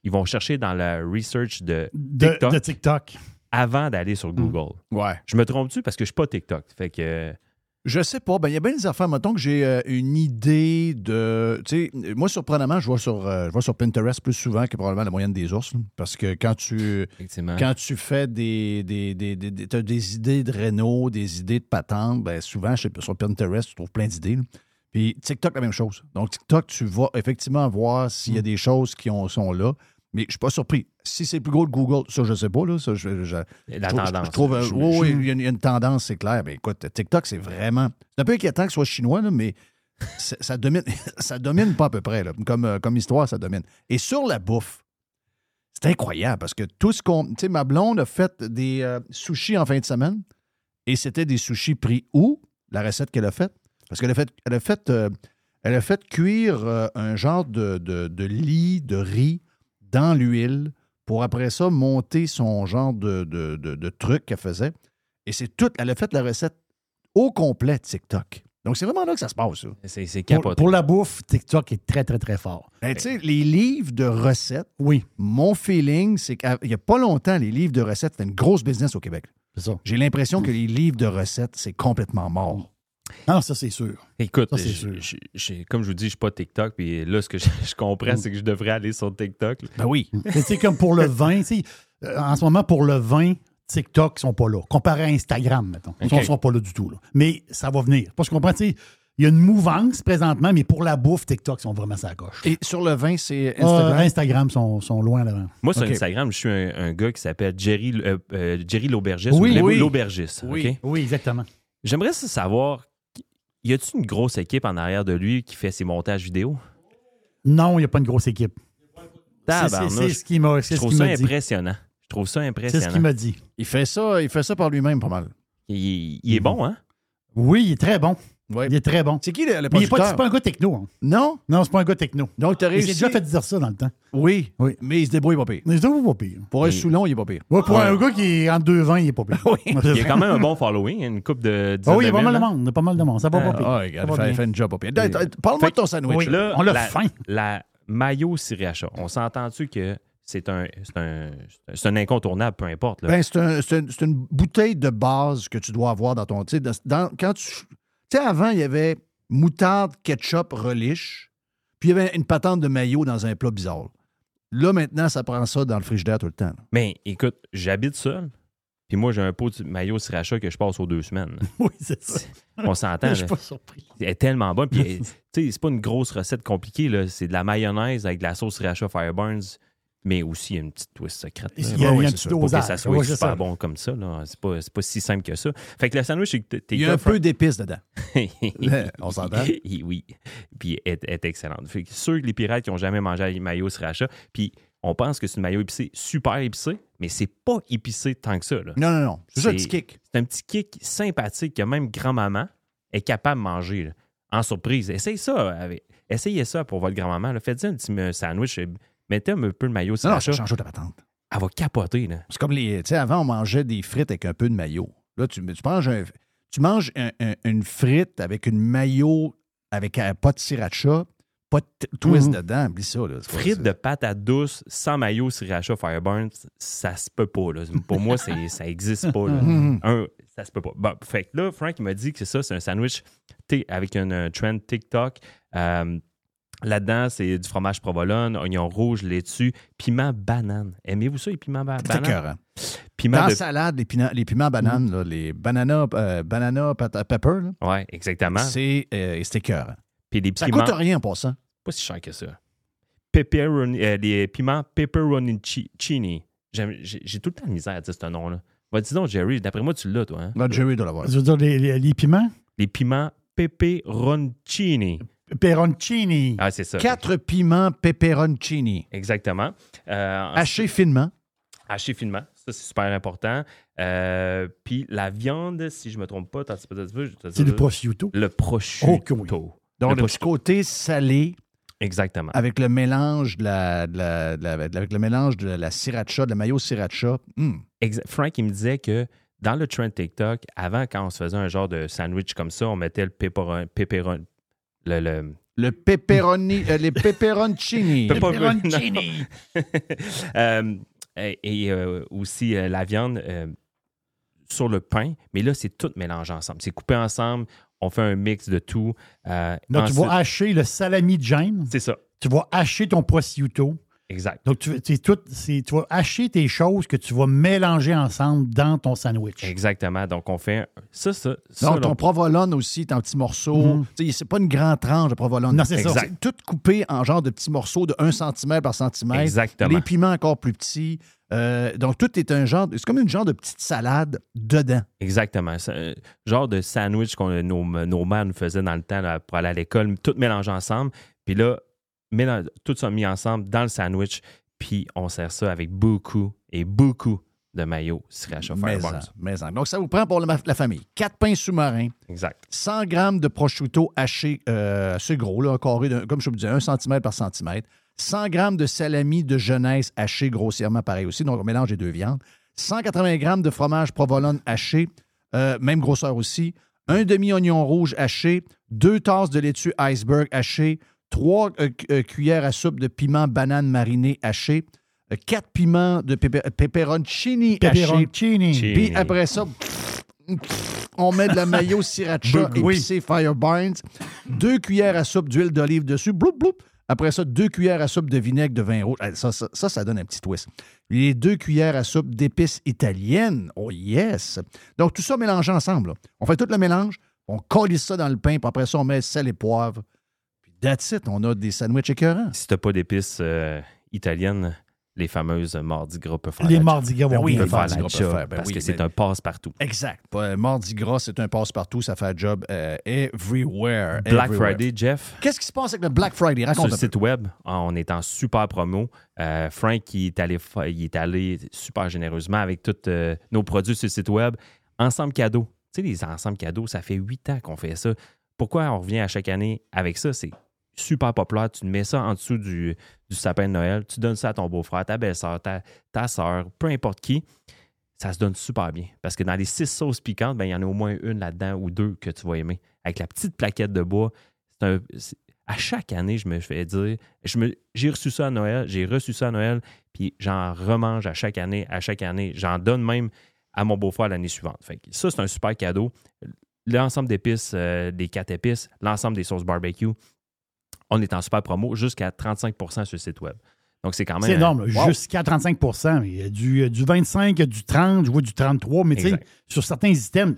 ils vont chercher dans la research de De TikTok de TikTok. Avant d'aller sur Google. Ouais. Je me trompe-tu parce que je suis pas TikTok. Fait que. Je sais pas. Ben, il y a bien des affaires. Mettons que j'ai euh, une idée de. Tu sais, moi, surprenamment, je vois, sur, euh, je vois sur Pinterest plus souvent que probablement la moyenne des ours. là. parce que quand tu, Effectivement. quand tu fais des. des, des, des- des- t'as des idées de réno, des idées de patente, ben, souvent, je sais sur Pinterest, tu trouves plein d'idées. Puis TikTok, la même chose. Donc, TikTok, tu vas effectivement voir s'il y a des choses qui ont- sont là. Mais je suis pas surpris. Si c'est plus gros que Google, ça, je sais pas. Là, ça, je, je- La je tendance, Je trouve, oui, il y, a une- tendance, c'est clair. Mais écoute, TikTok, c'est vraiment. C'est un peu inquiétant que ce soit chinois, là, mais ça domine, ça domine pas à peu près. là. Comme, euh, comme histoire, ça domine. Et sur la bouffe, c'est incroyable parce que tout ce qu'on. Tu sais, ma blonde a fait des euh, sushis en fin de semaine et c'était des sushis pris où, la recette qu'elle a faite? Parce qu'elle a fait, elle a fait, euh, elle a fait cuire euh, un genre de, de, de lit de riz dans l'huile pour après ça monter son genre de, de, de- de truc qu'elle faisait. Et c'est tout. Elle a fait la recette au complet TikTok. Donc, c'est vraiment là que ça se passe. C'est c'est Pour, pour la bouffe, TikTok est très, très, très fort. Ben, tu sais, les livres de recettes, Oui, mon feeling, c'est qu'il n'y a pas longtemps, les livres de recettes, c'était une grosse business au Québec. c'est ça. J'ai l'impression que les livres de recettes, c'est complètement mort. Non, ça, c'est sûr. Écoute, Ça, c'est je- sûr. je- je- comme je vous dis, je suis pas TikTok, puis là, ce que je, je comprends, c'est que je devrais aller sur TikTok. là. Ben oui. Tu sais, comme pour le vin, tu sais, euh, en ce moment, pour le vin, TikTok, ils sont pas là. Comparé à Instagram, mettons. Ils ne sont pas là du tout. là. Mais ça va venir. Parce que je comprends, tu sais, il y a une mouvance présentement, mais pour la bouffe, TikTok, ils sont vraiment à gauche. Et sur le vin, c'est Instagram, Instagram? Instagram sont, sont loin devant. Moi, sur. Instagram, je suis un, un gars qui s'appelle Jerry, euh, euh, Jerry l'aubergiste. Oui, ou oui. L'aubergiste. Oui. OK? Oui, exactement. J'aimerais savoir, y a-t-il une grosse équipe en arrière de lui qui fait ses montages vidéo? Non, il n'y a pas une grosse équipe. C'est- ce qui m'a c'est Je trouve ça impressionnant. Je trouve ça C'est ce impressionnant. qu'il m'a dit. Il fait ça, il fait ça par lui-même pas mal. Il, il est bon, hein? Oui, il est très bon. Ouais. Il est très bon. C'est qui le, le Mais il n'est pas, c'est pas un gars techno. hein. Non? Non, c'est pas un gars techno. Donc, tu as Il s'est réussi. déjà fait dire ça dans le temps. Oui. Oui. Mais il se débrouille pas pire. Mais c'est pas pire. Pour un Soulon, il est pas pire. Ouais, pour un gars qui est entre deux vins, il est pas pire. Oui. Il y a quand même un bon following, une coupe de Ah oui, il y a pas mal de mille, monde. Il y a pas mal de monde. Ça va Ah, pas pire. Ah, Ça va fait, bien. fait une job pas pire. Parle-moi de ton sandwich. Oui. Là, On l'a la, faim. La mayo sriracha, on s'entend-tu que c'est un, c'est un, c'est un incontournable, peu importe. Là? Ben, c'est un- c'est une, c'est une bouteille de base que tu dois avoir dans ton. Tu sais, dans- dans- quand tu. Tu sais, avant, il y avait moutarde, ketchup, relish, puis il y avait une patente de maillot dans un plat bizarre. Là, maintenant, ça prend ça dans le frigidaire tout le temps. là. Mais écoute, j'habite seul, puis moi, j'ai un pot de mayo sriracha que je passe aux deux semaines. Oui, c'est ça. On s'entend. Je suis pas surpris. Elle est tellement bonne. Puis, tu sais, c'est pas une grosse recette compliquée. C'est de la mayonnaise avec de la sauce sriracha Fireburns, mais aussi une petite twist secrète. là. Il y a, Ouais, un c'est petit. Pour que dosage. ça soit Ouais, super ça. bon comme ça. là. C'est pas, c'est pas si simple que ça. Fait que le sandwich, c'est que t'es Il y a un peu d'épices dedans. On s'entend? oui. Puis elle est, est excellente. Fait que ceux que les pirates qui n'ont jamais mangé la mayo sriracha, puis on pense que c'est une mayo épicée, super épicée, mais c'est pas épicé tant que ça. là. Non, non, non. C'est ça, un petit kick. C'est un petit kick sympathique que même grand-maman est capable de manger. là. En surprise. Essayez ça. avec- Essayez ça pour votre grand-maman. Faites-y un petit euh, sandwich. Euh, Mettez un peu de mayo Non, non, ça change ta patente. Elle va capoter. Là. C'est comme les. Tu sais, avant, on mangeait des frites avec un peu de maillot. Là, tu, tu manges, un- tu manges un- un- une frite avec une maillot, avec un pas de sriracha, pas de twist Mhm. dedans. Oublie ça. Là. C'est- de patates douces sans mayo sriracha Fireburns, ça se peut pas. là. Pour moi, ça existe pas. là. Mhm. Un, ça se peut pas. Bon, fait que là, Frank, il m'a dit que c'est ça, c'est un sandwich avec un euh, trend TikTok. Euh, Là-dedans, c'est du fromage provolone, oignon rouge, laitue, piment banane. Aimez-vous ça, les piments ba- C'est banane? Piment Dans la de... salade, les, pina- les piments bananes, là, les banana, euh, banana pepper, Ouais, exactement. c'est euh, c'est écœurant. Puis Ça piments... coûte rien pour ça. Pas si cher que ça. Pepperoni, euh, les piments pepperoncini. J'ai tout le temps de misère à dire ce nom-là. Va dis donc, Jerry, d'après moi, tu l'as, toi. Hein? Là, Jerry doit l'avoir. Je veux dire, les, les- les piments, Les piments pepperoncini. Peroncini. Ah, c'est ça. Quatre piments pepperoncini, Exactement. Euh, hachés finement. haché finement. Ça, c'est super important. Euh, Puis la viande, si je ne me trompe pas, C'est du prosciutto. Le prosciutto. Oh, que oui. Donc, Le le, côté salé Exactement. avec le mélange de la, de la- de la- avec le mélange de la sriracha, de la mayo sriracha. Hum. Frank, il me disait que dans le trend TikTok, avant, quand on se faisait un genre de sandwich comme ça, on mettait le pepperon... le, le, Le pepperoni, euh, les pepperoncini. Euh, et et, euh, aussi euh, la viande euh, sur le pain, mais là, c'est tout mélangé ensemble. C'est coupé ensemble. on fait un mix de tout. Euh, Donc, tu vas hacher le salami de James. C'est ça. Tu vas hacher ton prosciutto. Exact. Donc, tu, c'est tout, c'est- tu vas hacher tes choses que tu vas mélanger ensemble dans ton sandwich. Exactement. Donc, on fait ça, ça, ça. Donc, ton provolone aussi est en petits morceaux. Mhm. C'est pas une grande tranche de provolone. Non, c'est ça. C'est tout coupé en genre de petits morceaux de 1 cm par centimètre. Exactement. Les piments encore plus petits. Euh, donc, tout est un genre. C'est comme une genre de petite salade dedans. Exactement. Un genre de sandwich que nos, nos mères nous faisaient dans le temps là, pour aller à l'école, tout mélangé ensemble. Puis là, mélange- tout ça mis ensemble dans le sandwich. Puis on sert ça avec beaucoup et beaucoup de maillot sriracha en- mais en. Donc, ça vous prend pour la, la famille. Quatre pains sous-marins, Exact. 100 grammes de prosciutto haché euh, assez gros, là, carré, de- comme je vous disais, 1 cm par centimètre. 100 grammes de salami de jeunesse haché grossièrement, pareil aussi. Donc, on mélange les deux viandes. 180 grammes de fromage provolone haché, euh, même grosseur aussi. Un demi-oignon rouge haché. Deux tasses de laitue iceberg haché. Trois euh, cu- euh, cuillères à soupe de piment banane mariné haché. euh, quatre piments de pepperoncini haché. Pepperoncini. Puis après ça, on met de la mayo sriracha Oui. épicée Fireburns, deux cuillères à soupe d'huile d'olive dessus, bloup, bloup. Après ça, deux cuillères à soupe de vinaigre de vin rouge. Ça, ça, ça, ça donne un petit twist. Les deux cuillères à soupe d'épices italiennes. Oh yes! Donc, tout ça mélangé ensemble. là. On fait tout le mélange, on colle ça dans le pain, puis après ça, on met sel et poivre. That's it, on a des sandwichs écœurants. Si t'as pas d'épices euh, italiennes, les fameuses Mardi Gras peuvent faire Les la Mardi Gras Ben vont oui, peuvent faire Mardi la job faire, ben parce oui, que c'est un passe-partout. Exact. Pas- Mardi Gras, c'est un passe-partout, ça fait un job euh, everywhere. Black everywhere. Friday, Jeff, Qu'est-ce qui se passe avec le Black Friday? sur le peu. site web, on est en super promo. Euh, Frank, il est, allé, il est allé super généreusement avec tous euh, nos produits sur le site web. Ensemble cadeau. Tu sais, les ensembles cadeaux, ça fait huit ans qu'on fait ça. Pourquoi on revient à chaque année avec ça? C'est super populaire. Tu mets ça en dessous du, sapin de Noël. Tu donnes ça à ton beau-frère, ta belle-sœur, ta, ta soeur, peu importe qui. Ça se donne super bien. Parce que dans les six sauces piquantes, ben, il y en a au moins une là-dedans ou deux que tu vas aimer. Avec la petite plaquette de bois, à chaque année, je me fais dire, je me- j'ai reçu ça à Noël, j'ai reçu ça à Noël, puis j'en remange à chaque année, à chaque année. J'en donne même à mon beau-frère l'année suivante. Ça, c'est un super cadeau. L'ensemble d'épices, euh, des quatre épices, l'ensemble des sauces barbecue, on est en super promo jusqu'à 35% sur le site web. Donc, c'est quand même. C'est énorme. Wow. jusqu'à 35 Il y a du, il y a du 25, il y a du 30, je vois du 33, mais tu sais, sur certains items,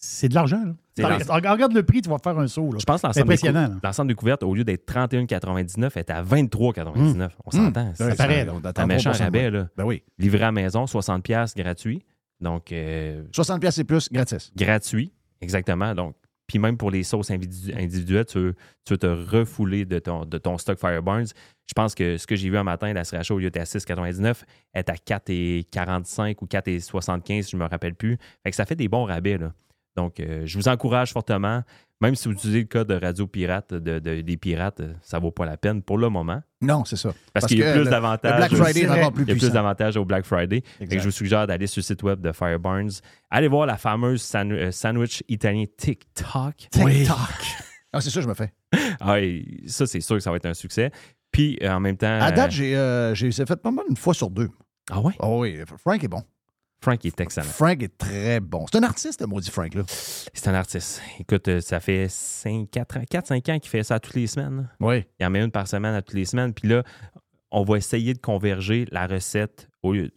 c'est de l'argent. là. Regarde, le prix, tu vas faire un saut. là. Je pense que l'ensemble des, impressionnant. cou- là. l'ensemble des couvertes, au lieu d'être 31,99, est à 23,99. On s'entend. Ouais, C'est paraît, c'est un méchant 3% de rabais. Là. Ben oui. Livré à la maison, 60$ gratuit. Donc, euh, 60 pièces et plus, gratis. gratuit, exactement. Donc, puis même pour les sauces individu- individuelles, tu veux, tu te refouler de ton, de ton stock Fireburns. Je pense que ce que j'ai vu un matin, la sriracha, au lieu d'être à 6,99, est à 4,45 ou 4,75, je ne me rappelle plus. Fait que ça fait des bons rabais. Là. Donc, euh, je vous encourage fortement. Même si vous utilisez le code de Radio Pirate, de, de- des pirates, euh, ça ne vaut pas la peine pour le moment. Non, c'est ça. Parce, qu'il y a plus d'avantages. Il y a plus d'avantages au Black Friday. Exact. je vous suggère d'aller sur le site web de Fireburns. Allez voir la fameuse san- euh, sandwich italien TikTok. TikTok. Ah, c'est ça, je me fais. Ah, et ça, c'est sûr que ça va être un succès. Puis, en même temps. À date, euh, j'ai fait pas mal une fois sur deux. Ah ouais? Oh oui, Frank est bon. Frank est excellent. Frank est très bon. C'est un artiste, le maudit Frank, là. C'est un artiste. Écoute, euh, ça fait 4-5 ans qu'il fait ça toutes les semaines. Oui. Il en met une par semaine à toutes les semaines. Puis là, on va essayer de converger la recette. Au lieu...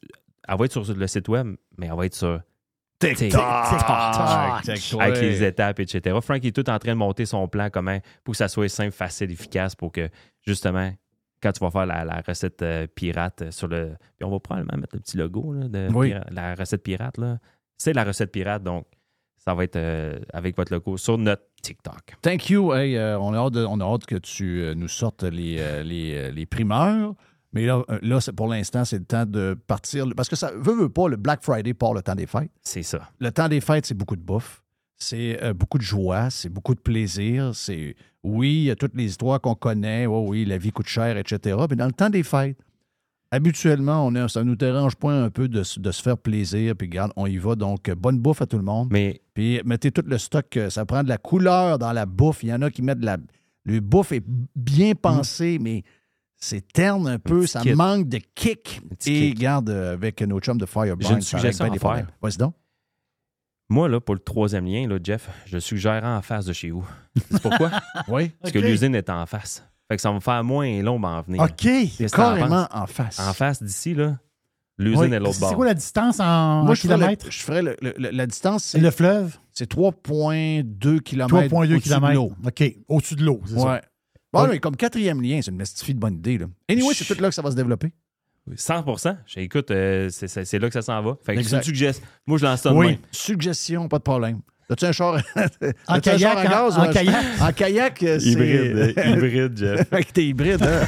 Elle va être sur le site web, mais elle va être sur TikTok. TikTok. avec les étapes, etc. Frank est tout en train de monter son plan comment pour que ça soit simple, facile, efficace pour que justement quand tu vas faire la, la recette euh, pirate euh, sur le. Puis on va probablement mettre le petit logo là, de Oui. la recette pirate. C'est la recette pirate, donc ça va être euh, avec votre logo sur notre TikTok. Thank you. Hey, euh, on, a hâte de- on a hâte que tu nous sortes les, les, les primeurs. Mais là, là pour l'instant, c'est le temps de partir. Parce que ça veut, veut pas, le Black Friday part le temps des fêtes. C'est ça. Le temps des fêtes, c'est beaucoup de bouffe. C'est euh, beaucoup de joie, c'est beaucoup de plaisir. C'est oui, il y a toutes les histoires qu'on connaît. Oh oui, la vie coûte cher, etc. Mais dans le temps des fêtes, habituellement, on a, ça nous dérange pas un peu de, se- de se faire plaisir. Puis regarde, on y va. Donc, euh, bonne bouffe à tout le monde. Mais Puis mettez tout le stock. euh, Ça prend de la couleur dans la bouffe. Il y en a qui mettent de la. Le bouffe est bien pensé, mais c'est terne un peu. Ça manque de kick. Et kick. euh, avec nos chums de Fireburn, J'ai une suggestion à faire. Vas-y donc. Moi, là, pour le troisième lien, là, Jeff, je suggère en face de chez vous. C'est pourquoi? oui. Parce que l'usine est en face. Fait que ça va me faire moins long à en venir. OK. Carrément en face. En face d'ici, là, l'usine Oui. est l'autre C'est bord. quoi la distance en, Moi, en je ferais, le- kilomètres? je ferais le- le- le- la distance, c'est Le fleuve? c'est 3,2 km. 3,2 km. OK. Au-dessus de l'eau, c'est ça? Ouais. Bon, Ok. mais comme quatrième lien, c'est une mestifie de bonne idée. Là. Anyway, c'est tout là que ça va se développer. 100 J'ai- Écoute, euh, c'est- là que ça s'en va. Fait que c'est une suggestion. Moi, je lance ça Oui. Suggestion, pas de problème. As-tu un char, En un kayak, char à en- gaz en ou un- kayak? En kayak, euh, c'est... Hybride, euh, hybride, Jeff. Fait que t'es hybride, hein?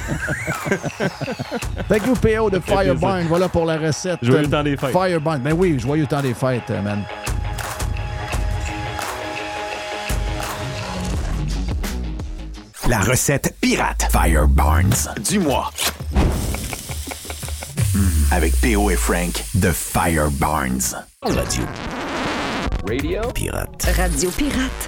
Thank you, PO de Fireburn. Voilà pour la recette. Joyeux temps des fêtes. Fireburn. Ben oui, joyeux temps des fêtes, euh, man. La recette pirate Fire Barnes du mois. Mm, avec PO et Frank de Fire Barnes. Radio. Radio Pirate. Radio Pirate.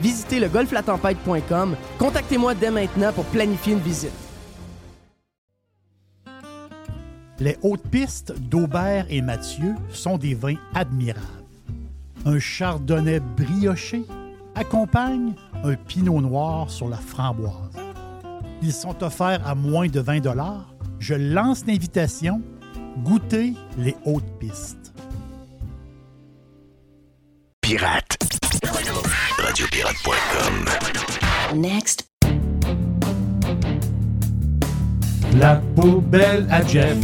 Visitez le golflatempête.com. Contactez-moi dès maintenant pour planifier une visite. Les hautes pistes d'Aubert et Mathieu sont des vins admirables. Un chardonnay brioché accompagne un pinot noir sur la framboise. Ils sont offerts à moins de 20 Je lance l'invitation. Goûtez les hautes pistes. Pirate. Radiopirate.com. Next. La poubelle à Jeff.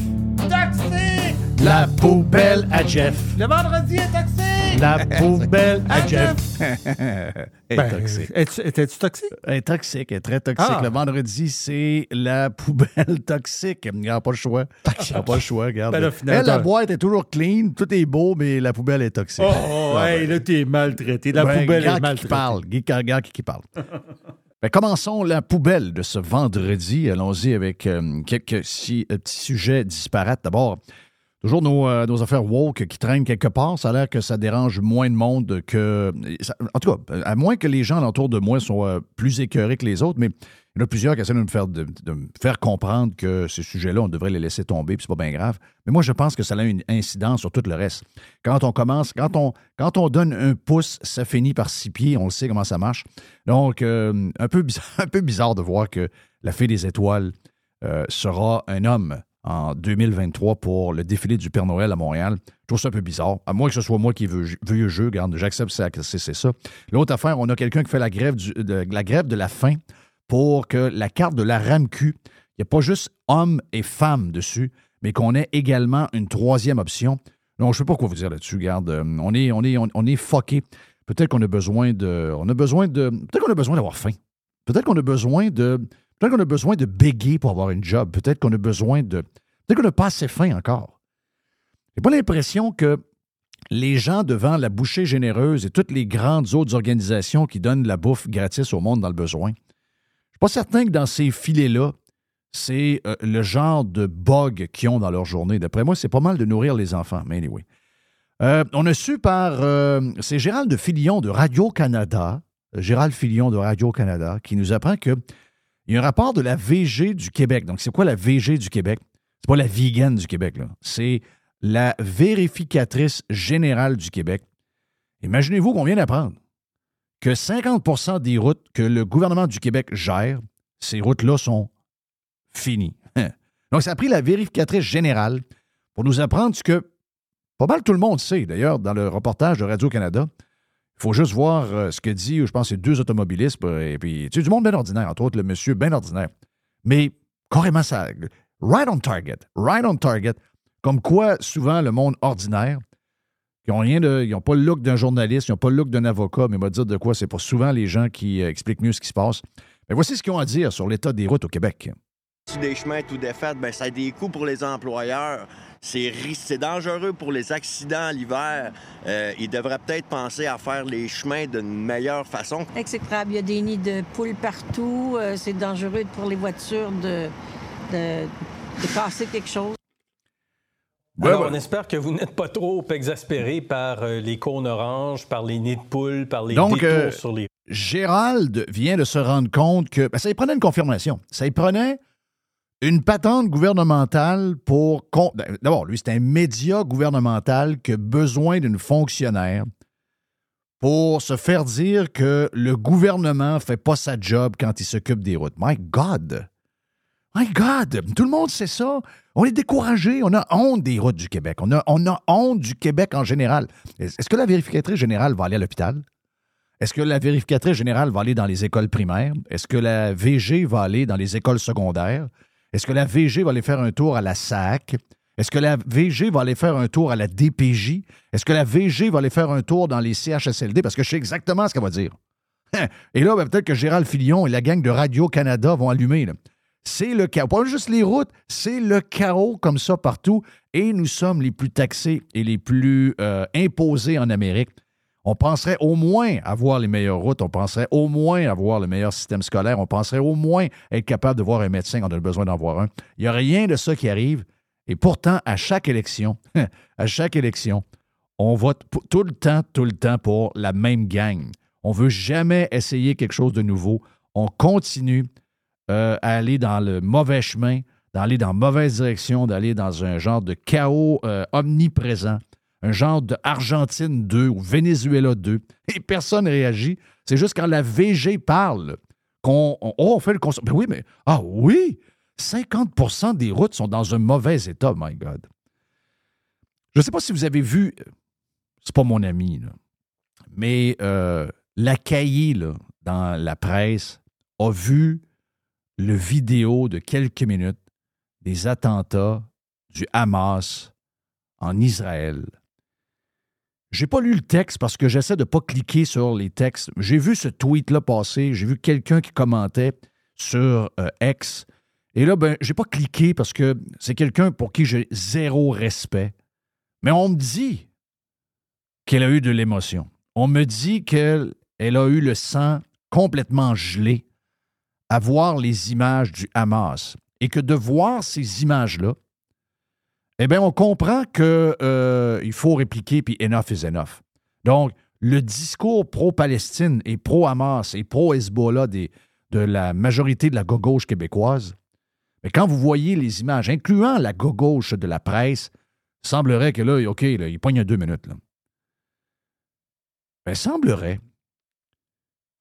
Taxi! La poubelle à Jeff. Le vendredi est taxi! La poubelle à Jeff. Elle est Ben, toxique. es-tu- Étais-tu toxique? Elle est toxique, elle est très toxique. Ah. Le vendredi, c'est la poubelle toxique. Il n'y a pas le choix. Il n'y a pas le choix, regarde. Ben là, finalement, Elle, la boîte est toujours clean, tout est beau, mais la poubelle est toxique. Oh, oh, Ouais, hey, là, t'es maltraité. La Ben, poubelle est qui maltraitée. parle. Guy- Regarde qui, qui parle. Ben, commençons la poubelle de ce vendredi. Allons-y avec euh, quelques si- euh, petits sujets disparates. D'abord, toujours nos, euh, nos affaires woke qui traînent quelque part. Ça a l'air que ça dérange moins de monde que. en tout cas, à moins que les gens autour de moi soient euh, plus écœurés que les autres, mais il y en a plusieurs qui essaient de me faire, comprendre que ces sujets-là, on devrait les laisser tomber, puis c'est pas bien grave. Mais moi, je pense que ça a une incidence sur tout le reste. Quand on commence, quand on, donne un pouce, ça finit par six pieds, on le sait comment ça marche. Donc, euh, un, peu bizarre, un peu bizarre de voir que la fée des étoiles euh, sera un homme. En 2023 pour le défilé du Père Noël à Montréal. Je trouve ça un peu bizarre. À moins que ce soit moi qui veux vieux jeu, regarde, j'accepte ça, c'est ça. L'autre affaire, on a quelqu'un qui fait la grève, de, la grève de la faim pour que la carte de la RAMQ, il n'y a pas juste hommes et femmes dessus, mais qu'on ait également une troisième option. Non, je ne sais pas quoi vous dire là-dessus, regarde. euh, On est, on est, on, on est fucké. Peut-être qu'on a besoin de. On a besoin de. Peut-être qu'on a besoin d'avoir faim. Peut-être qu'on a besoin de. Peut-être qu'on a besoin de béguer pour avoir une job. Peut-être qu'on a besoin de. Peut-être qu'on n'a pas assez faim encore. J'ai pas l'impression que les gens devant la bouchée généreuse et toutes les grandes autres organisations qui donnent la bouffe gratis au monde dans le besoin, je suis pas certain que dans ces filets-là, c'est euh, le genre de bug qu'ils ont dans leur journée. D'après moi, c'est pas mal de nourrir les enfants. Mais anyway. Euh, on a su par. euh, c'est Gérald de Filion de Radio-Canada, Gérald Filion de Radio-Canada, qui nous apprend qu'il y a un rapport de la VG du Québec. Donc, c'est quoi la VG du Québec? C'est pas la vegan du Québec, là. C'est la vérificatrice générale du Québec. Imaginez-vous qu'on vient d'apprendre que 50% des routes que le gouvernement du Québec gère, ces routes-là sont finies. Donc, ça a pris la vérificatrice générale pour nous apprendre ce que pas mal tout le monde sait, d'ailleurs, dans le reportage de Radio-Canada. Il faut juste voir euh, ce que dit, je pense, c'est deux automobilistes, euh, et puis, tu sais, du monde bien ordinaire, entre autres, le monsieur bien ordinaire. Mais carrément ça, right on target, right on target. Comme quoi, souvent, le monde ordinaire, qui ont rien de, ils n'ont pas le look d'un journaliste, ils n'ont pas le look d'un avocat, mais on va dire de quoi, c'est pas souvent les gens qui euh, expliquent mieux ce qui se passe. Mais voici ce qu'ils ont à dire sur l'état des routes au Québec. Des chemins tout défaits, ben, ça a des coûts pour les employeurs. C'est ris- c'est dangereux pour les accidents l'hiver. Euh, ils devraient peut-être penser à faire les chemins d'une meilleure façon. Exécrable, il y a des nids de poules partout. euh, c'est dangereux pour les voitures de, de, de casser quelque chose. Alors, ouais. on espère que vous n'êtes pas trop exaspéré par euh, les cônes oranges, par les nids de poules, par les Donc, détours euh, sur les... Gérald vient de se rendre compte que ben, ça y prenait une confirmation. Ça y prenait une patente gouvernementale pour. ben, D'abord, lui, c'est un média gouvernemental qui a besoin d'une fonctionnaire pour se faire dire que le gouvernement ne fait pas sa job quand il s'occupe des routes. My God! My God! Tout le monde sait ça. On est découragé. On a honte des routes du Québec. On a, on a honte du Québec en général. Est-ce que la vérificatrice générale va aller à l'hôpital? Est-ce que la vérificatrice générale va aller dans les écoles primaires? Est-ce que la VG va aller dans les écoles secondaires? Est-ce que la VG va aller faire un tour à la SAC? Est-ce que la VG va aller faire un tour à la DPJ? Est-ce que la VG va aller faire un tour dans les CHSLD? Parce que je sais exactement ce qu'elle va dire. Et là, ben, peut-être que Gérald Filion et la gang de Radio-Canada vont allumer. C'est le chaos. Pas juste les routes, c'est le chaos comme ça partout. Et nous sommes les plus taxés et les plus euh, imposés en Amérique. On penserait au moins avoir les meilleures routes, on penserait au moins avoir le meilleur système scolaire, on penserait au moins être capable de voir un médecin quand on a besoin d'en voir un. Il n'y a rien de ça qui arrive. Et pourtant, à chaque élection, à chaque élection, on vote tout le temps, tout le temps pour la même gang. On veut jamais essayer quelque chose de nouveau. On continue euh, à aller dans le mauvais chemin, d'aller dans la mauvaise direction, d'aller dans un genre de chaos euh, omniprésent, un genre de Argentine 2 ou Venezuela 2, et personne ne réagit. C'est juste quand la VG parle qu'on on, oh, fait le constat. Ben oui, mais ah oui, 50% des routes sont dans un mauvais état, my God. Je ne sais pas si vous avez vu, c'est pas mon ami, mais euh, la cahier dans la presse a vu le vidéo de quelques minutes des attentats du Hamas en Israël. J'ai pas lu le texte parce que j'essaie de pas cliquer sur les textes. J'ai vu ce tweet-là passer, j'ai vu quelqu'un qui commentait sur euh, X. Et là, ben, j'ai pas cliqué parce que c'est quelqu'un pour qui j'ai zéro respect. Mais on me dit qu'elle a eu de l'émotion. On me dit qu'elle elle a eu le sang complètement gelé à voir les images du Hamas. Et que de voir ces images-là, eh bien, on comprend qu'il faut répliquer, puis enough is enough. Donc, le discours pro-Palestine et pro-Hamas et pro-Hezbollah de la majorité de la gauche québécoise, mais quand vous voyez les images, incluant la gauche de la presse, semblerait que là, OK, il pogne deux minutes. Là. Ben, semblerait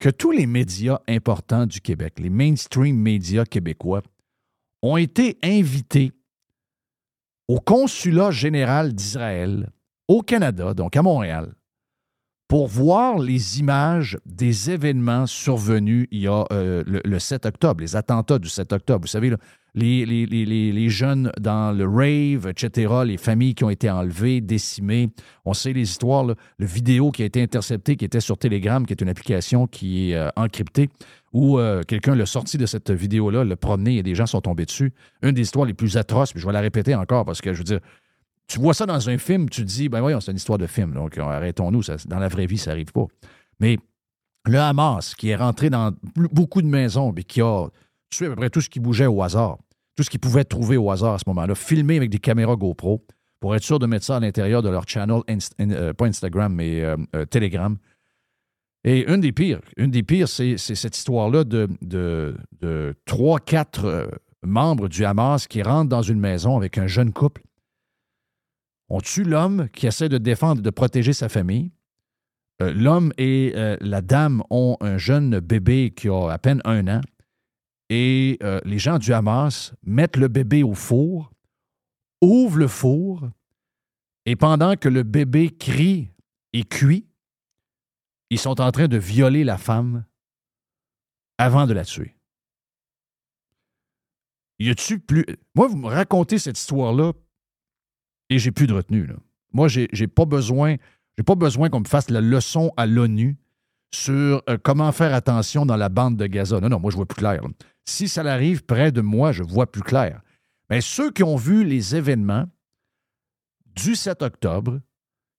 que tous les médias importants du Québec, les mainstream médias québécois, ont été invités au consulat général d'Israël au Canada, donc à Montréal, pour voir les images des événements survenus il y a euh, le, le 7 octobre, les attentats du 7 octobre. Vous savez, les, jeunes dans le rave, etc., les familles qui ont été enlevées, décimées. On sait les histoires, le vidéo qui a été intercepté, qui était sur Telegram, qui est une application qui est euh, encryptée, où euh, quelqu'un l'a sorti de cette vidéo-là, l'a promené et des gens sont tombés dessus. Une des histoires les plus atroces, puis je vais la répéter encore parce que je veux dire, tu vois ça dans un film, tu te dis, ben voyons, c'est une histoire de film, donc euh, arrêtons-nous, dans la vraie vie, ça n'arrive pas. Mais le Hamas, qui est rentré dans beaucoup de maisons, et qui a tué à peu près tout ce qui bougeait au hasard, tout ce qu'ils pouvaient trouver au hasard à ce moment-là, filmé avec des caméras GoPro, pour être sûr de mettre ça à l'intérieur de leur channel, euh, pas Instagram, mais euh, Telegram. Et une des pires, une des pires, c'est cette histoire-là de, de, de 3-4 euh, membres du Hamas qui rentrent dans une maison avec un jeune couple. On tue l'homme qui essaie de défendre, de protéger sa famille. Euh, l'homme et euh, la dame ont un jeune bébé qui a à peine un an. Et euh, les gens du Hamas mettent le bébé au four, ouvrent le four, et pendant que le bébé crie et cuit, ils sont en train de violer la femme avant de la tuer. Y a-tu plus. Moi, vous me racontez cette histoire-là et j'ai plus de retenue. là. Moi, j'ai pas besoin, j'ai pas besoin qu'on me fasse la leçon à l'ONU sur euh, comment faire attention dans la bande de Gaza. Non, non, moi, je vois plus clair. Si ça arrive près de moi, je vois plus clair. Mais ceux qui ont vu les événements du 7 octobre,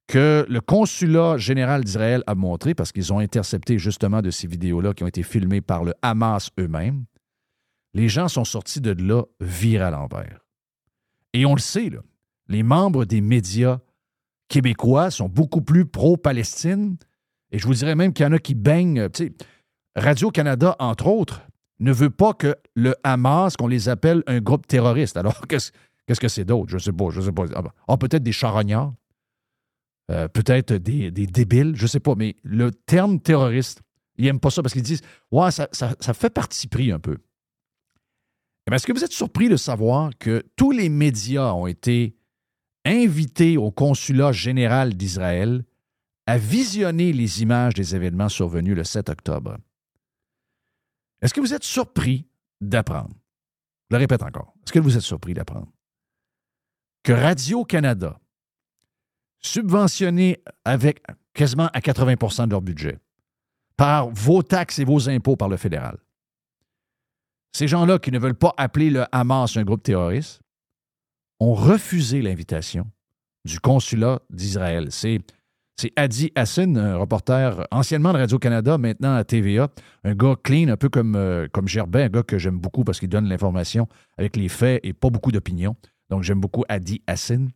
que le consulat général d'Israël a montré, parce qu'ils ont intercepté justement de ces vidéos-là qui ont été filmées par le Hamas eux-mêmes, les gens sont sortis de là virés à l'envers. Et on le sait, là, les membres des médias québécois sont beaucoup plus pro-Palestine, et je vous dirais même qu'il y en a qui baignent. Radio-Canada, entre autres, ne veut pas que le Hamas, qu'on les appelle un groupe terroriste. Alors, qu'est-ce que c'est d'autre? Je ne sais pas. Je sais pas. Ah, ah, peut-être des charognards. Euh, peut-être des, débiles, je ne sais pas, mais le terme terroriste, ils n'aiment pas ça parce qu'ils disent Ouais, ça, fait parti pris un peu. Est-ce que vous êtes surpris de savoir que tous les médias ont été invités au consulat général d'Israël à visionner les images des événements survenus le 7 octobre? Est-ce que vous êtes surpris d'apprendre? Je le répète encore. Est-ce que vous êtes surpris d'apprendre que Radio-Canada, subventionné avec quasiment à 80% de leur budget par vos taxes et vos impôts par le fédéral. Ces gens-là qui ne veulent pas appeler le Hamas un groupe terroriste ont refusé l'invitation du consulat d'Israël. C'est c'est Adi Hassan, un reporter anciennement de Radio-Canada, maintenant à TVA, un gars clean, un peu comme, euh, comme Gerbet, un gars que j'aime beaucoup parce qu'il donne l'information avec les faits et pas beaucoup d'opinion. Donc j'aime beaucoup Adi Hassan.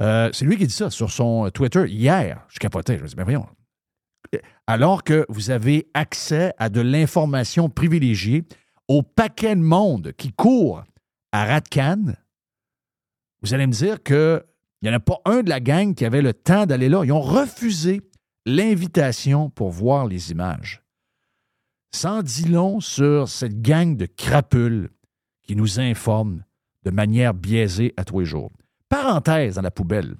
Euh, c'est lui qui dit ça sur son Twitter hier. Je capotais. Je me dis, mais voyons. Alors que vous avez accès à de l'information privilégiée au paquet de monde qui court à Ratcan, vous allez me dire qu'il n'y en a pas un de la gang qui avait le temps d'aller là. Ils ont refusé l'invitation pour voir les images. Sans dit long sur cette gang de crapules qui nous informe de manière biaisée à tous les jours. Parenthèse dans la poubelle.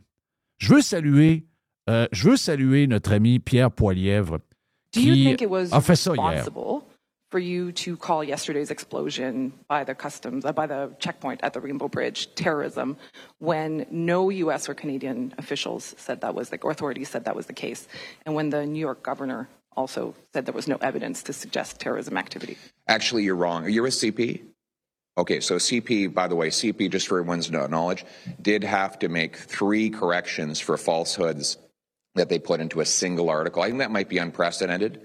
Je veux saluer, euh, je veux saluer notre ami Pierre Poilièvre Do you qui think it was a fait ça hier. For you to call yesterday's explosion by the customs, uh, by the checkpoint at the Rainbow Bridge terrorism when no U.S. or Canadian officials said that was the, or authorities said that was the case, and when the New York governor also said there was no evidence to suggest terrorism activity? Actually, you're wrong. Are You're a CP? Okay, so CP, by the way, CP, just for everyone's knowledge, did have to make three corrections for falsehoods that they put into a single article. I think that might be unprecedented.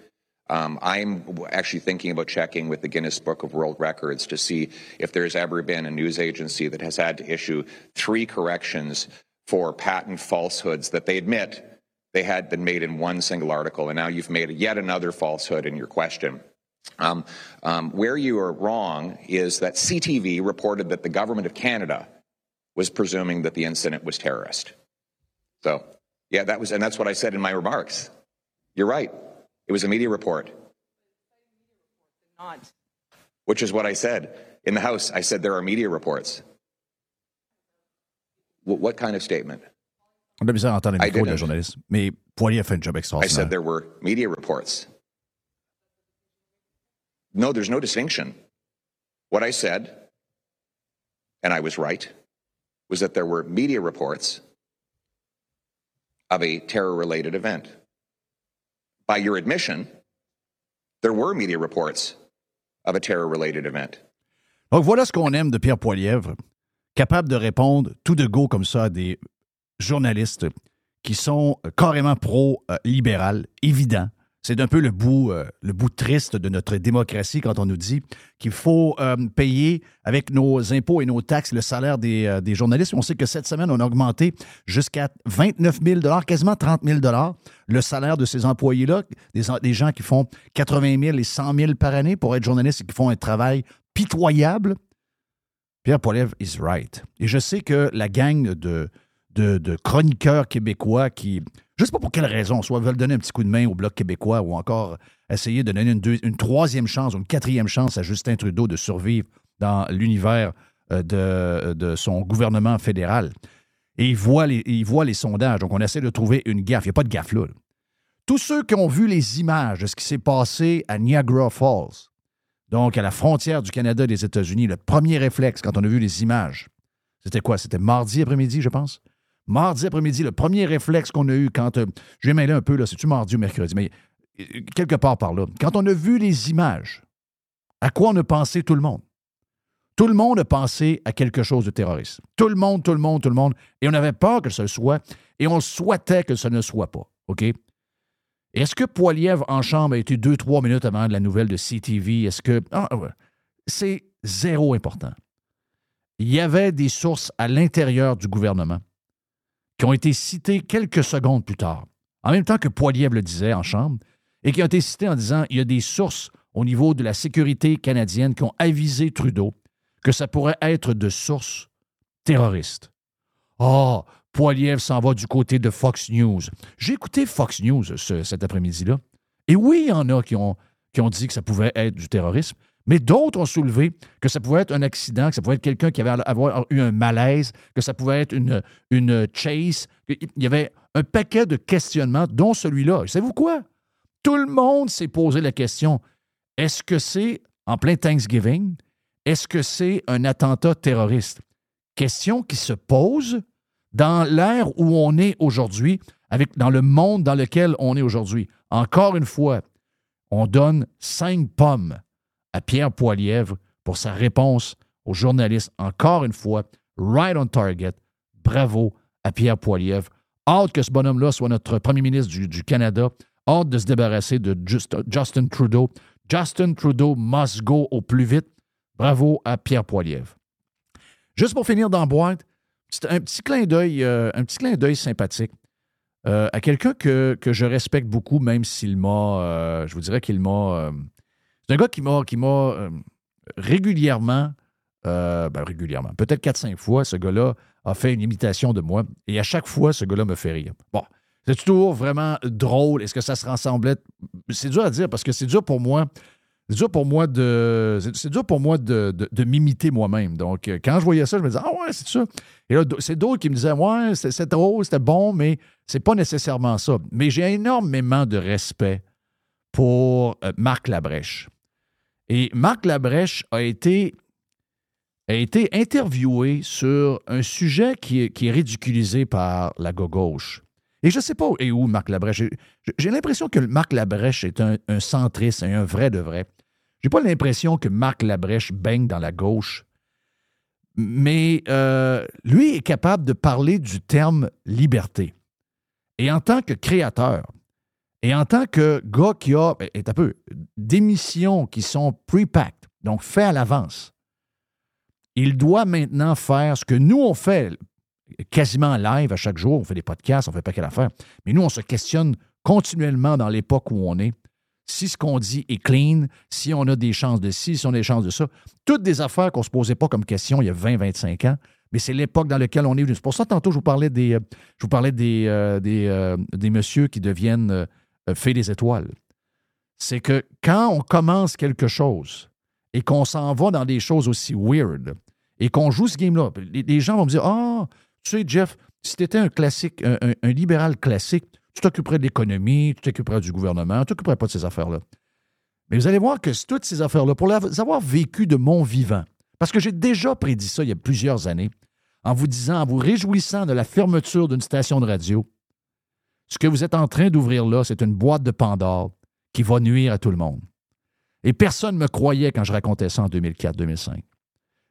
Um, I'm actually thinking about checking with the Guinness Book of World Records to see if there's ever been a news agency that has had to issue three corrections for patent falsehoods that they admit they had been made in one single article, and now you've made yet another falsehood in your question. Um, um, where you are wrong is that CTV reported that the government of Canada was presuming that the incident was terrorist. So, yeah, that was, and that's what I said in my remarks. You're right. It was a media report, Not. which is what I said in the House. I said there are media reports. Wh- what kind of statement? On a besoin d'entendre le I micro de la didn't. journaliste. Mais Poilier a fait un job I said there were media reports. No, there's no distinction. What I said, and I was right, was that there were media reports of a terror related event. By your admission, there were media reports of a terror related event. Donc voilà ce qu'on aime de Pierre Poilièvre, capable de répondre tout de go comme ça à des journalistes qui sont carrément pro-libéral, évident. C'est un peu le bout, euh, le bout triste de notre démocratie quand on nous dit qu'il faut euh, payer avec nos impôts et nos taxes le salaire des, euh, des journalistes. On sait que cette semaine, on a augmenté jusqu'à 29 000 quasiment 30 000 le salaire de ces employés-là, des, gens qui font 80 000 et 100 000 par année pour être journalistes et qui font un travail pitoyable. Pierre Poilievre is right. Et je sais que la gang de chroniqueurs québécois qui, je sais pas pour quelle raison, soit veulent donner un petit coup de main au Bloc québécois ou encore essayer de donner une, troisième chance ou une quatrième chance à Justin Trudeau de survivre dans l'univers euh, de, de son gouvernement fédéral. Et ils voient, les, ils voient les sondages. Donc, on essaie de trouver une gaffe. Il n'y a pas de gaffe là. Tous ceux qui ont vu les images de ce qui s'est passé à Niagara Falls, donc à la frontière du Canada et des États-Unis, le premier réflexe quand on a vu les images, c'était quoi? C'était mardi après-midi, je pense? Mardi après-midi, le premier réflexe qu'on a eu quand. euh, je vais mêler un peu, là, c'est-tu mardi ou mercredi, mais euh, quelque part par là. Quand on a vu les images, à quoi on a pensé tout le monde? Tout le monde a pensé à quelque chose de terroriste. Tout le monde, tout le monde, tout le monde. Et on avait peur que ce soit et on souhaitait que ce ne soit pas. OK? Est-ce que Poilièvre en chambre a été deux, trois minutes avant la nouvelle de CTV? Est-ce que. Ah, ouais. C'est zéro important. Il y avait des sources à l'intérieur du gouvernement qui ont été citées quelques secondes plus tard, en même temps que Poilièvre le disait en chambre, et qui ont été citées en disant il y a des sources au niveau de la sécurité canadienne qui ont avisé Trudeau que ça pourrait être de sources terroristes. Ah, Poilièvre s'en va du côté de Fox News. J'ai écouté Fox News ce- cet après-midi-là. Et oui, il y en a qui qui ont dit que ça pouvait être du terrorisme, mais d'autres ont soulevé que ça pouvait être un accident, que ça pouvait être quelqu'un qui avait avoir eu un malaise, que ça pouvait être une, une chase. Il y avait un paquet de questionnements, dont celui-là. Savez-vous quoi? Tout le monde s'est posé la question est-ce que c'est, en plein Thanksgiving, est-ce que c'est un attentat terroriste? Question qui se pose dans l'ère où on est aujourd'hui, avec dans le monde dans lequel on est aujourd'hui. Encore une fois, on donne cinq pommes à Pierre Poilièvre pour sa réponse aux journalistes. Encore une fois, right on target. Bravo à Pierre Poilièvre. Hâte que ce bonhomme-là soit notre premier ministre du, Canada. Hâte de se débarrasser de Just- Justin Trudeau. Justin Trudeau must go au plus vite. Bravo à Pierre Poilièvre. Juste pour finir dans un petit clin d'œil, euh, un petit clin d'œil sympathique euh, à quelqu'un que, que je respecte beaucoup, même s'il m'a, euh, je vous dirais qu'il m'a, c'est un gars qui m'a, qui m'a euh, régulièrement, euh, ben, régulièrement, peut-être 4-5 fois, ce gars-là a fait une imitation de moi, et à chaque fois, ce gars-là me fait rire. Bon, c'est toujours vraiment drôle. Est-ce que ça se ressemblait? C'est dur à dire parce que c'est dur pour moi. C'est dur pour moi de. C'est dur pour moi de, de- de m'imiter moi-même. Donc, quand je voyais ça, je me disais, ah ouais, c'est ça. Et là, c'est d'autres qui me disaient, ouais, c'est c'est drôle, c'était bon, mais c'est pas nécessairement ça. Mais j'ai énormément de respect pour euh, Marc Labrèche. Et Marc Labrèche a été, a été interviewé sur un sujet qui est, ridiculisé par la gauche. Et je ne sais pas où, Marc Labrèche. J'ai- J'ai l'impression que Marc Labrèche est un, un centriste, un vrai de vrai. J'ai pas l'impression que Marc Labrèche baigne dans la gauche. Mais euh, lui est capable de parler du terme liberté. Et en tant que créateur, et en tant que gars qui a, ben, peu, d'émissions qui sont pre-packed, donc fait à l'avance, il doit maintenant faire ce que nous on fait quasiment en live à chaque jour. On fait des podcasts, on fait pas quelle affaire. Mais nous, on se questionne continuellement dans l'époque où on est. Si ce qu'on dit est clean, si on a des chances de ci, si on a des chances de ça. Toutes des affaires qu'on ne se posait pas comme question il y a 20, 25 ans. Mais c'est l'époque dans laquelle on est. C'est pour ça, tantôt, je vous parlais des, euh, je vous parlais des, euh, des, euh, des messieurs qui deviennent euh, fées des étoiles. C'est que quand on commence quelque chose et qu'on s'en va dans des choses aussi weird et qu'on joue ce game-là, les, gens vont me dire Ah, Tu sais, Jeff, si tu étais un classique, un, libéral classique, tu t'occuperais de l'économie, tu t'occuperais du gouvernement, tu t'occuperais pas de ces affaires-là. Mais vous allez voir que toutes ces affaires-là, pour les avoir vécues de mon vivant, parce que j'ai déjà prédit ça il y a plusieurs années, en vous disant, en vous réjouissant de la fermeture d'une station de radio, ce que vous êtes en train d'ouvrir là, c'est une boîte de Pandore qui va nuire à tout le monde. Et personne ne me croyait quand je racontais ça en 2004-2005.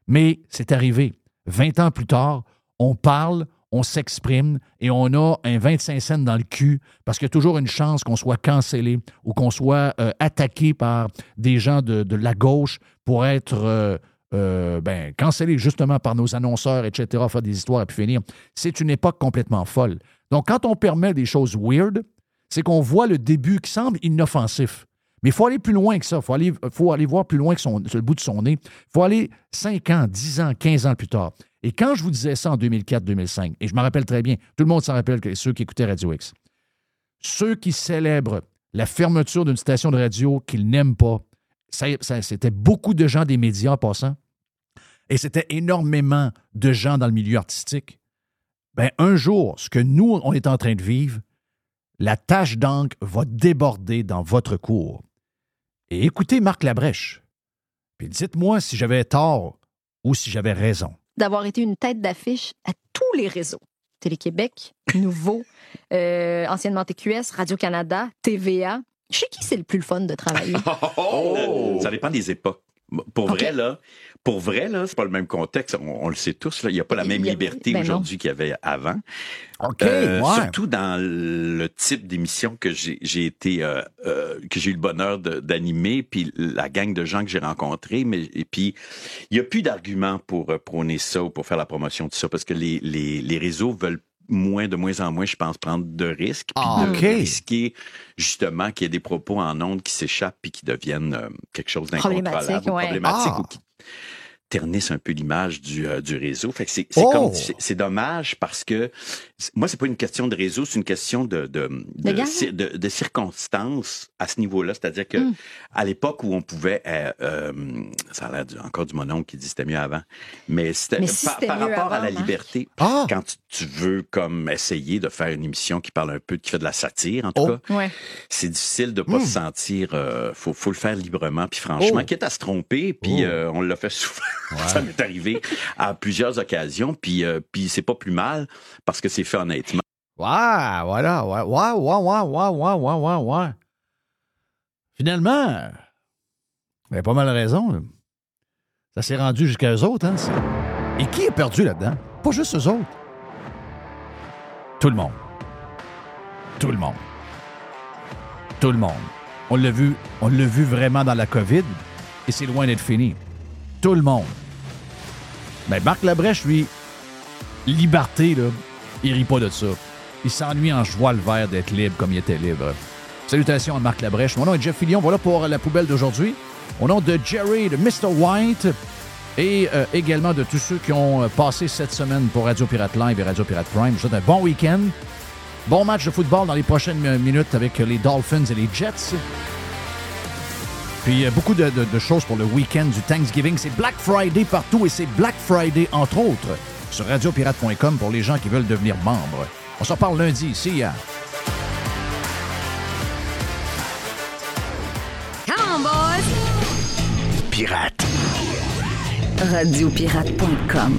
Mais c'est arrivé. 20 ans plus tard, on parle, on s'exprime et on a un 25 cents dans le cul parce qu'il y a toujours une chance qu'on soit cancellé ou qu'on soit euh, attaqué par des gens de, la gauche pour être euh, euh, ben, cancellé justement par nos annonceurs, etc., faire des histoires à pu finir. C'est une époque complètement folle. Donc, quand on permet des choses weird, c'est qu'on voit le début qui semble inoffensif. Mais il faut aller plus loin que ça. Il faut aller, voir plus loin que le bout de son nez. Il faut aller 5 ans, 10 ans, 15 ans plus tard. Et quand je vous disais ça en 2004-2005, et je me rappelle très bien, tout le monde s'en rappelle, ceux qui écoutaient Radio X, ceux qui célèbrent la fermeture d'une station de radio qu'ils n'aiment pas, ça- c'était beaucoup de gens des médias en passant, et c'était énormément de gens dans le milieu artistique. Ben, un jour, ce que nous, on est en train de vivre, la tâche d'encre va déborder dans votre cours. Et écoutez Marc Labrèche. Puis dites-moi si j'avais tort ou si j'avais raison. d'avoir été une tête d'affiche à tous les réseaux. Télé-Québec, Nouveau, euh, anciennement TQS, Radio-Canada, TVA. Chez qui c'est le plus le fun de travailler? Oh! Ça dépend des époques. Pour vrai, là, pour vrai, là, c'est pas le même contexte. On, on le sait tous, là. Il n'y a pas la même liberté ben aujourd'hui qu'il y avait avant. OK, Euh, ouais. Surtout dans le type d'émission que j'ai été, euh, euh, que j'ai eu le bonheur d'animer, puis la gang de gens que j'ai rencontrés. Mais et puis, il n'y a plus d'arguments pour euh, prôner ça ou pour faire la promotion de ça, parce que les, les, les réseaux veulent moins, de moins en moins, je pense, prendre de risques, puis Ah, de OK. risquer justement qu'il y ait des propos en ondes qui s'échappent puis qui deviennent euh, quelque chose d'incontrôlable Problématique, ouais. problématique Ah. ou qui ternissent un peu l'image du, euh, du réseau. Fait que c'est c'est Oh! comme c'est- c'est dommage parce que moi c'est pas une question de réseau, c'est une question de de, De circonstances à ce niveau-là. C'est-à-dire que Mm. à l'époque où on pouvait, euh, euh, ça a l'air du- encore du mononcle qui dit c'était mieux avant, mais c'était Mais si par, c'était par mieux rapport à la Marc. liberté. Ah! Quand tu, tu veux comme essayer de faire une émission qui parle un peu, qui fait de la satire en tout Oh. cas, Ouais. c'est difficile de pas Mm. se sentir. euh, faut, faut le faire librement. Puis franchement, Oh. quitte à se tromper, puis Oh. euh, on l'a fait souvent. ça m'est arrivé à plusieurs occasions. Puis, euh, puis c'est pas plus mal parce que c'est fait honnêtement. Ouais, voilà, ouais, ouais, ouais, ouais, ouais, ouais, ouais, ouais. Finalement, vous avez pas mal raison. Ça s'est rendu jusqu'à eux autres, hein. Et qui est perdu là-dedans? Pas juste eux autres. Tout le monde. Tout le monde. Tout le monde. On l'a vu, on l'a vu vraiment dans la COVID et c'est loin d'être fini. Tout le monde. Mais Marc Labrèche, lui, liberté, là, il rit pas de ça. Il s'ennuie en joie le vert d'être libre comme il était libre. Salutations à Marc Labrèche. Mon nom est Jeff Fillion. Voilà pour la poubelle d'aujourd'hui. Au nom de Jerry, de Mr. White et euh, également de tous ceux qui ont euh, passé cette semaine pour Radio Pirate Live et Radio Pirate Prime. Je vous souhaite un bon week-end. Bon match de football dans les prochaines euh, minutes avec les Dolphins et les Jets. Puis euh, beaucoup de, de- de choses pour le week-end du Thanksgiving. C'est Black Friday partout et c'est Black Friday, entre autres, sur radiopirate.com pour les gens qui veulent devenir membres. On se reparle lundi. See ya. Come on, boys! Pirate. Radiopirate.com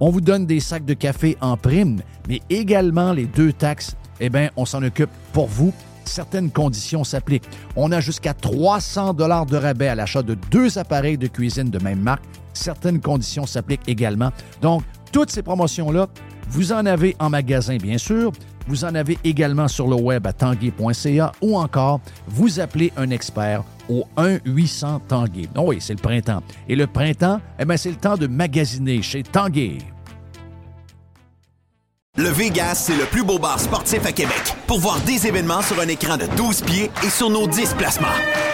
On vous donne des sacs de café en prime, mais également les deux taxes, eh bien, on s'en occupe pour vous. Certaines conditions s'appliquent. On a jusqu'à 300 dollars de rabais à l'achat de deux appareils de cuisine de même marque. Certaines conditions s'appliquent également. Donc, toutes ces promotions-là, vous en avez en magasin, bien sûr. Vous en avez également sur le web à tanguay.ca ou encore vous appelez un expert au 1-800 Tanguay. Oh oui, c'est le printemps. Et le printemps, eh c'est le temps de magasiner chez Tanguay. Le Vegas, c'est le plus beau bar sportif à Québec. Pour voir des événements sur un écran de 12 pieds et sur nos 10 placements.